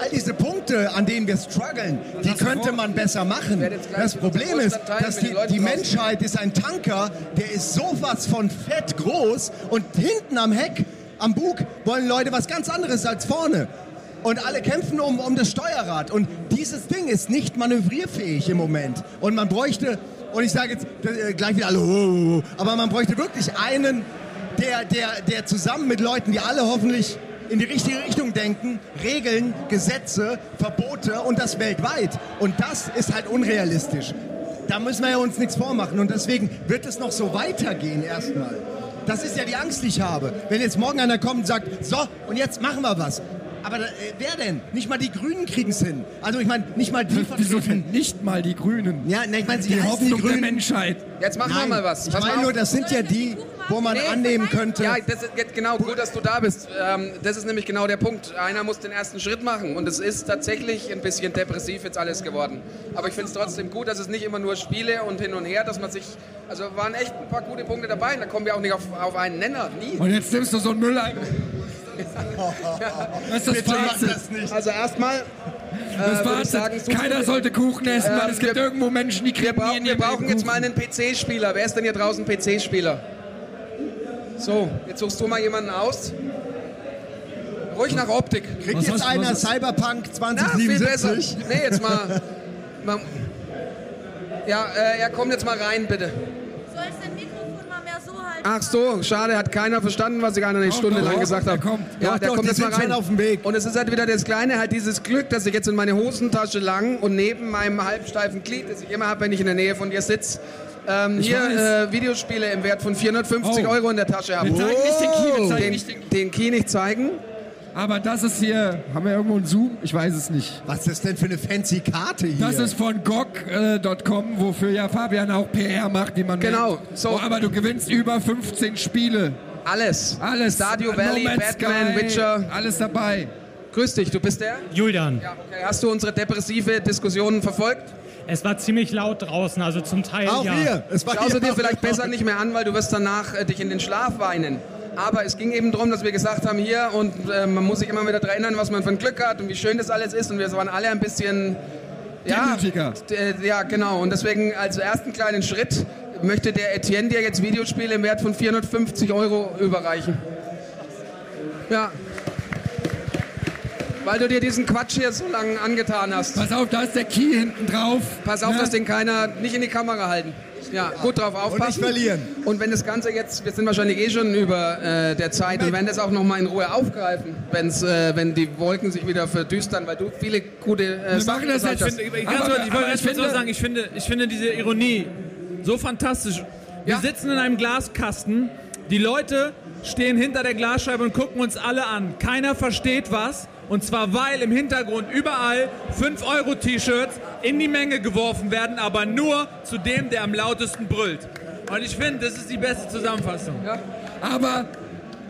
All diese Punkte, an denen wir strugglen, die könnte man besser machen. Das Problem ist, dass die, die Menschheit ist ein Tanker, der ist sowas von fett groß und hinten am Heck, am Bug, wollen Leute was ganz anderes als vorne. Und alle kämpfen um, um das Steuerrad. Und dieses Ding ist nicht manövrierfähig im Moment. Und man bräuchte, und ich sage jetzt äh, gleich wieder alle, oh, oh, oh, aber man bräuchte wirklich einen, der, der, der zusammen mit Leuten, die alle hoffentlich in die richtige Richtung denken, Regeln, Gesetze, Verbote und das weltweit. Und das ist halt unrealistisch. Da müssen wir ja uns nichts vormachen. Und deswegen wird es noch so weitergehen erstmal. Das ist ja die Angst, die ich habe. Wenn jetzt morgen einer kommt und sagt, so, und jetzt machen wir was. Aber äh, wer denn? Nicht mal die Grünen kriegen es hin. Also ich meine, nicht mal die Wieso denn nicht mal die Grünen? Ja, ne, ich meine, sie Die heißen Hoffnung die der Grünen. Menschheit. Jetzt machen wir Nein, mal was. ich Pass mal meine auf. nur, das sind ja die, wo man Nee. annehmen könnte. Ja, das ist jetzt genau gut, dass du da bist. Ähm, das ist nämlich genau der Punkt. Einer muss den ersten Schritt machen und es ist tatsächlich ein bisschen depressiv jetzt alles geworden. Aber ich finde es trotzdem gut, dass es nicht immer nur Spiele und hin und her, dass man sich, also waren echt ein paar gute Punkte dabei. und Da kommen wir auch nicht auf, auf einen Nenner, nie. Und jetzt nimmst du so einen Mülleimer. Das ist das Fazit. das nicht. Also erstmal Das äh, ich Fazit. sagen, Keiner sollte Kuchen essen, weil Ähm, es gibt wir- irgendwo Menschen, die wir, kriegen brauchen, wir in ihrem brauchen jetzt mal einen PC-Spieler. Wer ist denn hier draußen PC-Spieler? So, jetzt suchst du mal jemanden aus. Ruhig nach Optik. Kriegt Was jetzt hast- einer Cyberpunk Na, viel besser. 2077? Nee, jetzt mal. mal ja, äh, er kommt jetzt mal rein, bitte. Ach so, schade, hat keiner verstanden, was ich eine Stunde doch, lang gesagt der habe. kommt. Ja, Doch, der doch, kommt jetzt mal rein. auf dem Weg. Und es ist halt wieder das Kleine, halt dieses Glück, dass ich jetzt in meine Hosentasche lang und neben meinem halbsteifen Glied, das ich immer habe, wenn ich in der Nähe von dir sitze, ähm, hier äh, Videospiele im Wert von 450 Oh. Euro in der Tasche habe. Wir zeigen nicht den Key, wir zeigen den, nicht den den Key nicht zeigen. Aber das ist hier, haben wir irgendwo einen Zoom? Ich weiß es nicht. Was ist das denn für eine fancy Karte hier? Das ist von GOG.com, wofür ja Fabian auch PR macht, wie man Genau, so. Oh, aber du gewinnst über 15 Spiele. Alles. Alles. Stardew No Valley, Man's Batman, Sky, Witcher. Alles dabei. Grüß dich, du bist der? Julian, Ja, okay. Hast du unsere depressive Diskussion verfolgt? es war ziemlich laut draußen, also zum Teil Auch ja. hier. Es war Schau sie dir vielleicht besser nicht mehr an, weil du wirst danach äh, dich in den Schlaf weinen. Aber es ging eben darum, dass wir gesagt haben, hier und äh, man muss sich immer wieder daran erinnern, was man für ein Glück hat und wie schön das alles ist. Und wir waren alle ein bisschen ja, äh, ja, genau. Und deswegen als ersten kleinen Schritt möchte der Etienne dir jetzt Videospiele im Wert von 450 Euro überreichen. Ja. Weil du dir diesen Quatsch hier so lange angetan hast. Pass auf, da ist der Key hinten drauf. Pass auf, Ja. dass den keiner nicht in die Kamera halten. Ja, gut drauf aufpassen. nicht verlieren. Und wenn das Ganze jetzt, wir sind wahrscheinlich eh schon über äh, der Zeit und werden das auch noch mal in Ruhe aufgreifen, wenn's, äh, wenn die Wolken sich wieder verdüstern, weil du viele gute äh, Wir Sachen machen das gesagt jetzt- hast. Ich, ich, Aber- ich aber ich mal so finde- sagen, ich finde, ich finde diese Ironie so fantastisch. Wir Ja. sitzen in einem Glaskasten, die Leute stehen hinter der Glasscheibe und gucken uns alle an. Keiner versteht was. Und zwar, weil im Hintergrund überall 5-Euro-T-Shirts in die Menge geworfen werden, aber nur zu dem, der am lautesten brüllt. Und ich finde, das ist die beste Zusammenfassung. Aber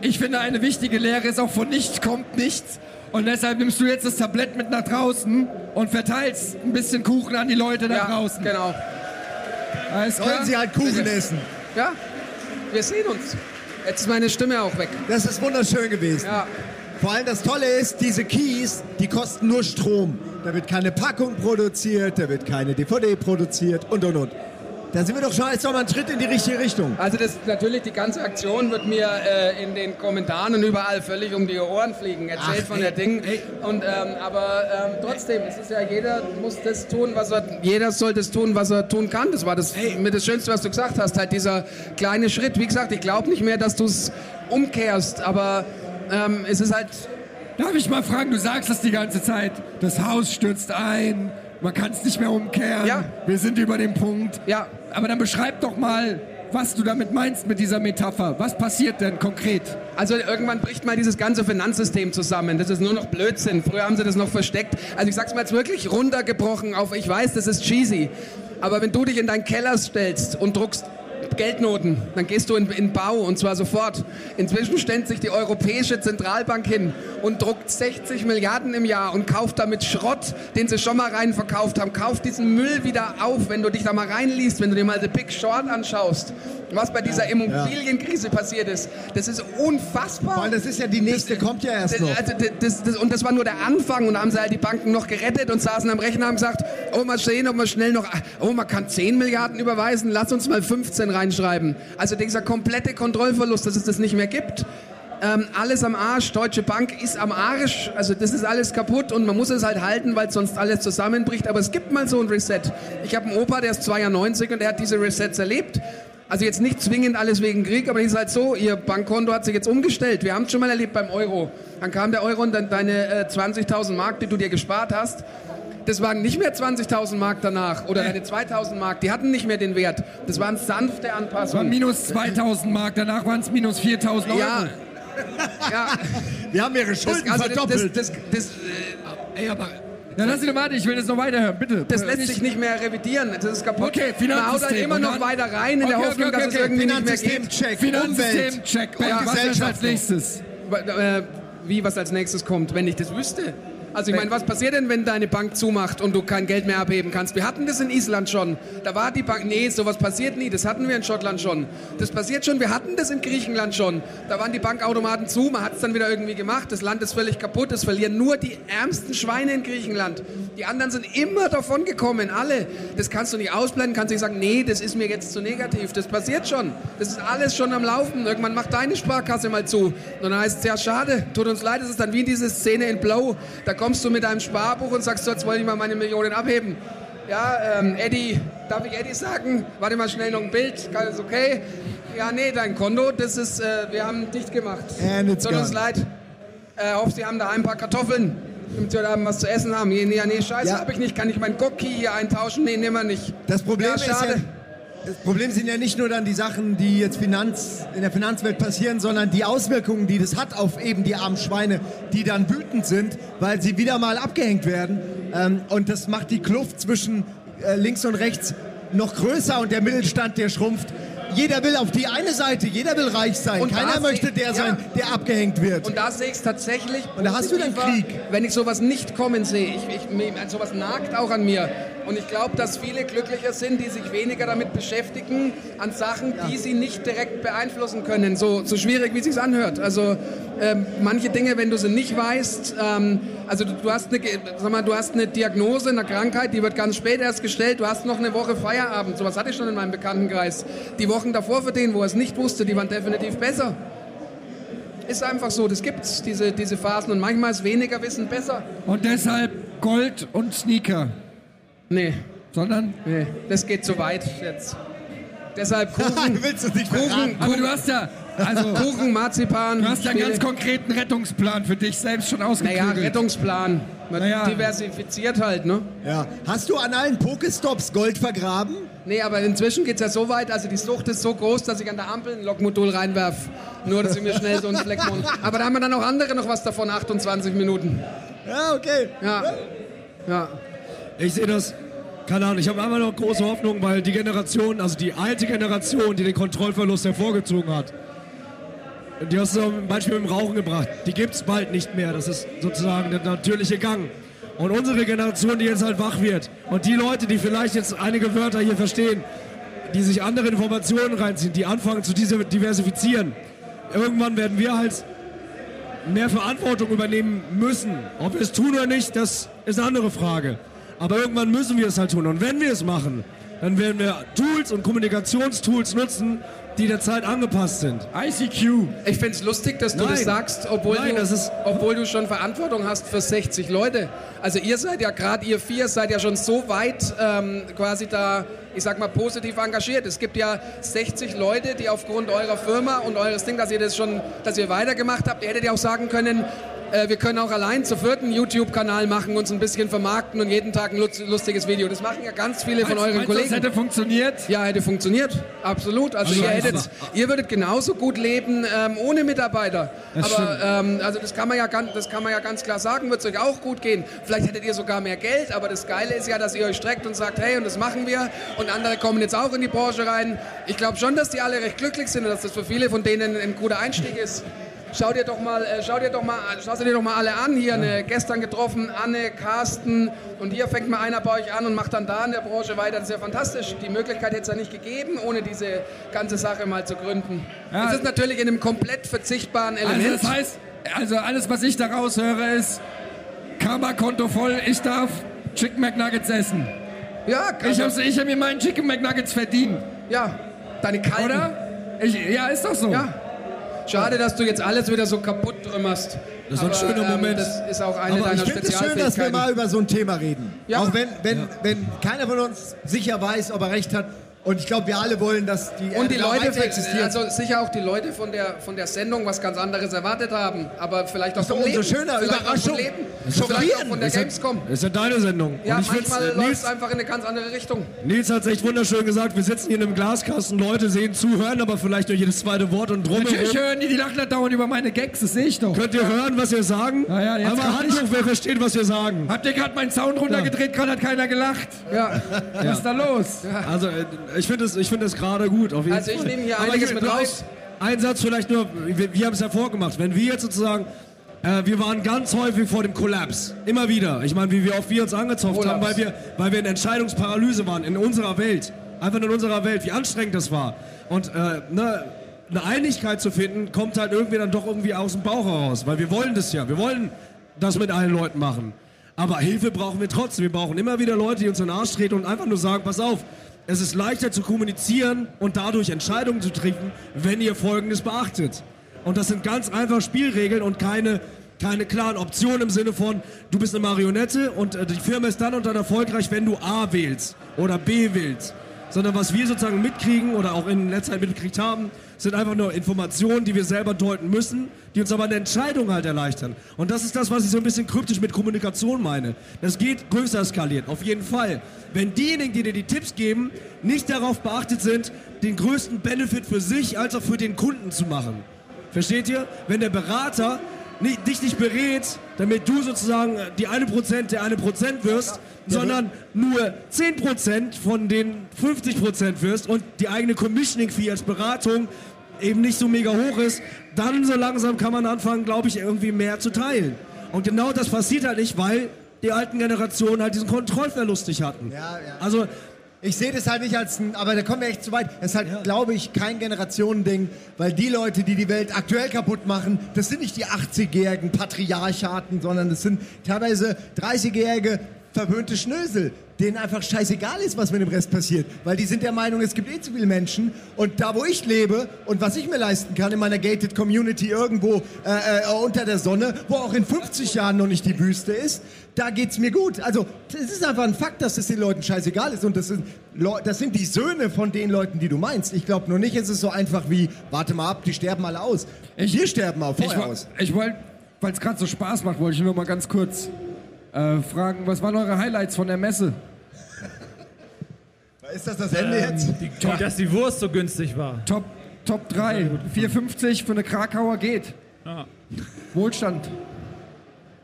ich finde, eine wichtige Lehre ist auch von nichts kommt nichts. Und deshalb nimmst du jetzt das Tablett mit nach draußen und verteilst ein bisschen Kuchen an die Leute da Ja, draußen. genau. Alles klar? Sollen sie halt Kuchen essen. Ja, wir sehen uns. Jetzt ist meine Stimme auch weg. Das ist wunderschön gewesen. Ja. Vor allem das Tolle ist, diese Keys, die kosten nur Strom. Da wird keine Packung produziert, da wird keine DVD produziert und und und. Da sind wir doch schon jetzt nochmal einen Schritt in die richtige Richtung. Also das natürlich die ganze Aktion wird mir äh, in den Kommentaren und überall völlig um die Ohren fliegen. Erzählt Ach, von ey, der Ding. ey. Und ähm, aber ähm, trotzdem, es ist ja jeder muss das tun, was er jeder soll das tun, was er tun kann. Das war das mit das Schönste, was du gesagt hast. Halt dieser kleine Schritt. Wie gesagt, ich glaube nicht mehr, dass du es umkehrst, aber ähm, es ist halt Darf ich mal fragen, du sagst das die ganze Zeit. Das Haus stürzt ein, man kann es nicht mehr umkehren. Ja. Wir sind über dem Punkt. ja Aber dann beschreib doch mal, was du damit meinst mit dieser Metapher. Was passiert denn konkret? Also irgendwann bricht mal dieses ganze Finanzsystem zusammen. Das ist nur noch Blödsinn. Früher haben sie das noch versteckt. Also ich sag's mal jetzt wirklich runtergebrochen auf, ich weiß, das ist cheesy. Aber wenn du dich in deinen Keller stellst und druckst Geldnoten, dann gehst du in, in Bau und zwar sofort. Inzwischen stellt sich die Europäische Zentralbank hin und druckt 60 Milliarden im Jahr und kauft damit Schrott, den sie schon mal rein verkauft haben. Kauft diesen Müll wieder auf, wenn du dich da mal reinliest, wenn du dir mal The Big Short anschaust, was bei dieser Immobilienkrise passiert ist. Das ist unfassbar. Weil das ist ja die nächste, kommt ja erst Das, noch. also, das, das, und das war nur der Anfang und da haben sie halt die Banken noch gerettet und saßen am Rechner und haben gesagt, oh mal sehen, ob man schnell noch, oh man kann 10 Milliarden überweisen, lass uns mal 15 reinschreiben. Also dieser komplette Kontrollverlust, dass es das nicht mehr gibt. Ähm, alles am Arsch, Deutsche Bank ist am Arsch, also das ist alles kaputt und man muss es halt halten, weil sonst alles zusammenbricht. Aber es gibt mal so ein Reset. Ich habe einen Opa, der ist 92 und der hat diese Resets erlebt. Also jetzt nicht zwingend alles wegen Krieg, aber es ist halt so, Ihr Bankkonto hat sich jetzt umgestellt. Wir haben es schon mal erlebt beim Euro. Dann kam der Euro und dann deine äh, 20.000 Mark, die du dir gespart hast, das waren nicht mehr 20.000 Mark danach oder deine 2.000 Mark, die hatten nicht mehr den Wert. Das waren sanfte Es waren Anpassungen. minus 2000 Mark, danach waren es minus 4000 Euro. Ja, ja, Wir haben ihre das, Schulden also das, das, verdoppelt. das, das, Ey, aber. Ja, lass ihn doch warten, ich will das noch weiterhören, bitte. das lässt sich nicht mehr revidieren. Das ist kaputt. Okay, Man haut halt Finanzsystem. immer noch weiter rein in der Okay, Hoffnung, okay, dass okay, es irgendwie nicht mehr geht. Finanzsystem-Check, Finanzsystem, check. Ja, was als nächstes? Äh, wie was als nächstes kommt, wenn ich das wüsste. Also ich meine, was passiert denn, wenn deine Bank zumacht und du kein Geld mehr abheben kannst? Wir hatten das in Island schon. Da war die Bank, nee, sowas passiert nie. Das hatten wir in Schottland schon. Das passiert schon. Wir hatten das in Griechenland schon. Da waren die Bankautomaten zu. Man hat es dann wieder irgendwie gemacht. Das Land ist völlig kaputt. Es verlieren nur die ärmsten Schweine in Griechenland. Die anderen sind immer davon gekommen. Alle. Das kannst du nicht ausblenden. Kannst nicht sagen, nee, das ist mir jetzt zu negativ. Das passiert schon. Das ist alles schon am Laufen. Irgendwann macht deine Sparkasse mal zu. Und dann heißt es, ja, schade. Tut uns leid. Es ist dann wie diese Szene in Blow. Da kommst du mit deinem Sparbuch und sagst, so, jetzt wollte ich mal meine Millionen abheben. Ja, ähm, Eddie, darf ich Eddie sagen? Warte mal schnell noch ein Bild, ist okay? Ja, nee, dein Konto, das ist, äh, wir haben dicht gemacht. It's Tut uns leid. Äh, hoffe, Sie haben da ein paar Kartoffeln, damit Sie heute Abend was zu essen haben. Nee, nee, nee scheiße, Ja. habe ich nicht. Kann ich meinen Cookie hier eintauschen? Nee, nehmen wir nicht. Das Problem ja, ist ja, das Problem sind ja nicht nur dann die Sachen, die jetzt Finanz, in der Finanzwelt passieren, sondern die Auswirkungen, die das hat auf eben die armen Schweine, die dann wütend sind, weil sie wieder mal abgehängt werden. Ähm, und das macht die Kluft zwischen äh, links und rechts noch größer und der Mittelstand, der schrumpft. Jeder will auf die eine Seite, jeder will reich sein. Und Keiner möchte der ja. sein, der abgehängt wird. Und da sehe ich es tatsächlich. Und da hast du dann Krieg. Wenn ich sowas nicht kommen sehe. Ich, ich, mir- sowas nagt auch an mir. Und ich glaube, dass viele glücklicher sind, die sich weniger damit beschäftigen, an Sachen, die sie nicht direkt beeinflussen können. So, so schwierig, wie es sich anhört. Also ähm, manche Dinge, wenn du sie nicht weißt, ähm, also du, du, hast eine, sag mal, du hast eine Diagnose, eine Krankheit, die wird ganz spät erst gestellt. Du hast noch eine Woche Feierabend. Sowas hatte ich schon in meinem Bekanntenkreis. Die Wochen davor für den, wo er es nicht wusste, die waren definitiv besser. Ist einfach so, das gibt's, diese, diese Phasen. Und manchmal ist weniger Wissen besser. Und deshalb Gold und Sneaker. Nee, Sondern. nee, das geht zu weit jetzt. Deshalb Kuchen, Willst du nicht Kuchen? Aber du hast ja. Also. Kuchen, Marzipan. Du hast ja einen ganz konkreten Rettungsplan für dich selbst schon Naja, ausgeklügelt. Rettungsplan. Man Naja. Diversifiziert halt, ne? Ja. Hast du an allen Pokestops Gold vergraben? Nee, aber inzwischen geht's ja so weit, also die Sucht ist so groß, dass ich an der Ampel ein Lokmodul reinwerf. Nur, dass ich mir schnell so einen Fleck mache. Aber da haben wir dann auch andere noch was davon, 28 Minuten. Ja, okay. Ja. Ja. Ich sehe das, keine Ahnung, ich habe einfach noch große Hoffnung, weil die Generation, also die alte Generation, die den Kontrollverlust hervorgezogen hat, die hast du zum Beispiel mit dem Rauchen gebracht, die gibt es bald nicht mehr. Das ist sozusagen der natürliche Gang. Und unsere Generation, die jetzt halt wach wird und die Leute, die vielleicht jetzt einige Wörter hier verstehen, die sich andere Informationen reinziehen, die anfangen zu diversifizieren, irgendwann werden wir halt mehr Verantwortung übernehmen müssen. Ob wir es tun oder nicht, das ist eine andere Frage. Aber irgendwann müssen wir es halt tun. Und wenn wir es machen, dann werden wir Tools und Kommunikationstools nutzen, die der Zeit angepasst sind. ICQ. Ich finde es lustig, dass du Nein. das sagst, obwohl, Nein, du, das ist- obwohl du schon Verantwortung hast für 60 Leute. Also ihr seid ja gerade, ihr vier seid ja schon so weit ähm, quasi da, ich sag mal, positiv engagiert. Es gibt ja 60 Leute, die aufgrund eurer Firma und eures Ding, dass ihr das schon, dass ihr weitergemacht habt, ihr hättet ja auch sagen können, äh, wir können auch allein zu vierten YouTube-Kanal machen, uns ein bisschen vermarkten und jeden Tag ein lustiges Video. Das machen ja ganz viele von euren Meinst du, das Kollegen. hätte funktioniert? Ja, hätte funktioniert. Absolut. Also, Also ihr, hättet, ihr würdet genauso gut leben ähm, ohne Mitarbeiter. Das aber ähm, also das kann man ja ganz, das kann man ja ganz klar sagen, wird es euch auch gut gehen. Vielleicht hättet ihr sogar mehr Geld, aber das Geile ist ja, dass ihr euch streckt und sagt, hey, und das machen wir. Und andere kommen jetzt auch in die Branche rein. Ich glaube schon, dass die alle recht glücklich sind und dass das für viele von denen ein guter Einstieg ist. Schau dir doch mal, äh, schau dir doch mal, schau dir doch mal alle an. Hier eine, gestern getroffen, Anne, Carsten und hier fängt mal einer bei euch an und macht dann da in der Branche weiter. Das ist ja fantastisch. Die Möglichkeit hätte es ja nicht gegeben, ohne diese ganze Sache mal zu gründen. Ja. Es ist natürlich in einem komplett verzichtbaren Also Element. das heißt, also alles, was ich daraus höre, ist Karma-Konto voll, ich darf Chicken McNuggets essen. ja, Ich also, habe ich hab mir meinen Chicken McNuggets verdient, ja, deine kalten. oder? Ich, ja, ist doch so. Ja. Schade, dass du jetzt alles wieder so kaputt trümmerst. Das ist ein Aber, schöner Moment. Das ist auch eine Aber ich deiner finde es schön, dass wir mal über so ein Thema reden. Ja. Auch wenn, wenn, wenn keiner von uns sicher weiß, ob er recht hat. Und ich glaube, wir alle wollen, dass die Und die Erde Leute, existiert. also sicher auch die Leute von der, von der Sendung was ganz anderes erwartet haben. Aber vielleicht auch ist doch vom umso Leben. schöner. Vielleicht auch vom Überraschung. Leben. Schockieren. Vielleicht auch von der Ist ja- Gamescom. Ist ja deine Sendung. Ja, Und manchmal äh, läuft Nils, es einfach in eine ganz andere Richtung. Nils hat es echt wunderschön gesagt. Wir sitzen hier in einem Glaskasten, Leute sehen zu, hören aber vielleicht nur jedes zweite Wort und drumherum. Natürlich hören die, die lachen da dauernd über meine Gags, das sehe ich doch. Könnt ihr hören, was wir sagen? Na ja, jetzt Einmal kann Hand hoch, wer versteht, was wir sagen. Habt ihr gerade meinen Sound runtergedreht, gerade hat keiner gelacht. Ja. Was ist da los? Also, äh, ich finde es ich find es gerade gut. Also ich nehme hier Aber einiges mit raus. Ein, Satz vielleicht nur, wir, wir haben es ja vorgemacht. Wenn wir jetzt sozusagen, äh, wir waren ganz häufig vor dem Kollaps. Immer wieder. Ich meine, wie wir oft wir uns angezopft haben, Kollaps. weil wir, weil wir in Entscheidungsparalyse waren, in unserer Welt. Einfach in unserer Welt, wie anstrengend das war. Und äh, ne, eine Einigkeit zu finden, kommt halt irgendwie dann doch irgendwie aus dem Bauch heraus. Weil wir wollen das ja. Wir wollen das mit allen Leuten machen. Aber Hilfe brauchen wir trotzdem. Wir brauchen immer wieder Leute, die uns in den Arsch treten und einfach nur sagen, pass auf, es ist leichter zu kommunizieren und dadurch Entscheidungen zu treffen, wenn ihr Folgendes beachtet. Und das sind ganz einfach Spielregeln und keine, keine klaren Optionen im Sinne von, du bist eine Marionette und äh, die Firma ist dann und dann erfolgreich, wenn du A wählst oder B wählst. sondern was wir sozusagen mitkriegen oder auch in letzter Zeit mitgekriegt haben, sind einfach nur Informationen, die wir selber deuten müssen, die uns aber eine Entscheidung halt erleichtern. Und das ist das, was ich so ein bisschen kryptisch mit Kommunikation meine. Das geht größer skaliert, auf jeden Fall. Wenn diejenigen, die dir die Tipps geben, nicht darauf beachtet sind, den größten Benefit für sich als auch für den Kunden zu machen. Versteht ihr? Wenn der Berater dich nicht berät, damit du sozusagen die eine Prozent der eine Prozent wirst, sondern nur 10% von den 50% wirst und die eigene Commissioning-Fee als Beratung eben nicht so mega hoch ist, dann so langsam kann man anfangen, glaube ich, irgendwie mehr zu teilen. Und genau das passiert halt nicht, weil die alten Generationen halt diesen Kontrollverlust nicht hatten. Ja, ja. Also Ich sehe das halt nicht als ein, aber da kommen wir echt zu weit. Es ist halt, glaube ich, kein Generationending, weil die Leute, die die Welt aktuell kaputt machen, das sind nicht die 80-jährigen Patriarchaten, sondern das sind teilweise 30-jährige verwöhnte Schnösel, denen einfach scheißegal ist, was mit dem Rest passiert. Weil die sind der Meinung, es gibt eh zu viele Menschen. Und da, wo ich lebe und was ich mir leisten kann, in meiner gated Community irgendwo äh, äh, unter der Sonne, wo auch in 50 Jahren noch nicht die Wüste ist, da geht's mir gut. Also, es ist einfach ein Fakt, dass es den Leuten scheißegal ist. Und das sind, das sind die Söhne von den Leuten, die du meinst. Ich glaube nur nicht, ist es so einfach wie, warte mal ab, die sterben alle aus. Wir sterben auch Ich, vorher wo- aus. ich wollte, weil es gerade so Spaß macht, wollte ich nur mal ganz kurz äh, fragen, was waren eure Highlights von der Messe? Ist das das Ende jetzt? Die, dass die Wurst so günstig war. Top, Top 3, 4,50 für eine Krakauer geht. Ja. Wohlstand.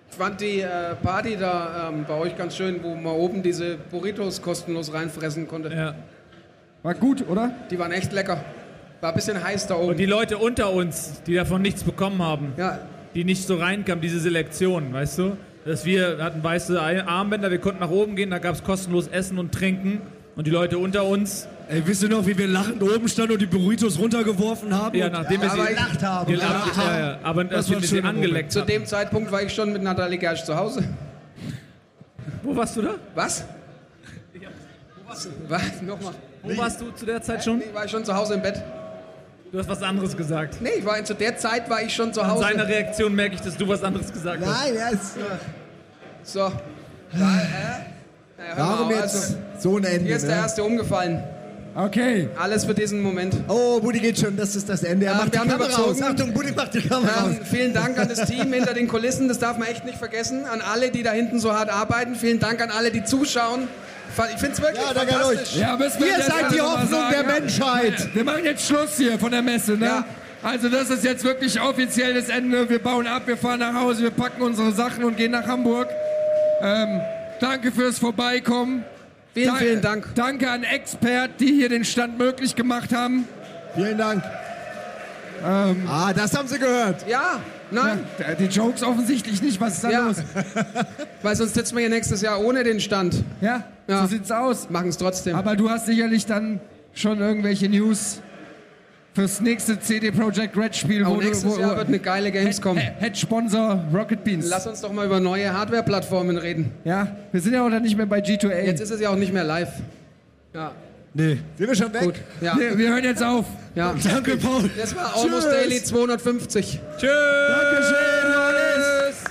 Ich fand die äh, Party da ähm, bei euch ganz schön, wo man oben diese Burritos kostenlos reinfressen konnte. Ja. War gut, oder? Die waren echt lecker. War ein bisschen heiß da Und oben. die Leute unter uns, die davon nichts bekommen haben, Ja, die nicht so reinkamen, diese Selektion, weißt du? Dass wir wir hatten weiße Armbänder, wir konnten nach oben gehen, da gab es kostenlos Essen und Trinken. Und die Leute unter uns, Ey, wisst ihr noch, wie wir lachend oben standen und die Burritos runtergeworfen haben? ja, nachdem wir aber sie Gelacht haben. gelacht, ja, ja, aber war wir sie angeleckt zu dem Zeitpunkt war ich schon mit Nathalie Gersch zu Hause. Wo warst du da? Was? Was? Nochmal. Wo warst du zu der Zeit schon? Nee, war ich schon zu Hause im Bett? Du hast was anderes gesagt. Nee, ich war, zu der Zeit war ich schon zu An Hause. seiner Reaktion merke ich, dass du was anderes gesagt hast. Nein, ja, ist, So. Da, äh? Hör warum mal, jetzt also, so ein Ende? Hier ist der Ne? erste umgefallen. Okay. Alles für diesen Moment. Oh, Buddy geht schon, das ist das Ende. Er Ja, macht die wir haben Kamera überzogen. aus. Achtung, Buddy macht die Kamera Ähm, aus. vielen Dank an das Team hinter den Kulissen, das darf man echt nicht vergessen. An alle, die da hinten so hart arbeiten. Vielen Dank an alle, die zuschauen. Ich finde es wirklich Ja, fantastisch. Ja, müssen wir Ihr seid die also Hoffnung der ja. Menschheit. Wir machen jetzt Schluss hier von der Messe, ne? Ja. Also das ist jetzt wirklich offiziell das Ende. Wir bauen ab, wir fahren nach Hause, wir packen unsere Sachen und gehen nach Hamburg. Ähm, danke fürs Vorbeikommen. Vielen, Da- vielen Dank. Danke an Expert, die hier den Stand möglich gemacht haben. Vielen Dank. Ähm, Ah, das haben sie gehört. Ja, nein. Ja, die Jokes offensichtlich nicht. Was ist da Ja. los? Weil sonst sitzen wir hier nächstes Jahr ohne den Stand. Ja, Ja. so sieht's aus. Machen es trotzdem. Aber du hast sicherlich dann schon irgendwelche News fürs nächste CD Projekt Red Spiel, Auch wo nächstes du, wo, Jahr wird eine geile Gamescom. Head-Sponsor Rocket Beans. Lass uns doch mal über neue Hardware-Plattformen reden. Ja, wir sind ja auch dann nicht mehr bei G2A. Jetzt ist es ja auch nicht mehr live. Ja, Nee. Sind wir schon weg? gut. Ja, wir, wir hören jetzt auf. ja. Danke, Paul. Das war Almost Tschüss. Daily 250. Tschüss! Dankeschön, Leute.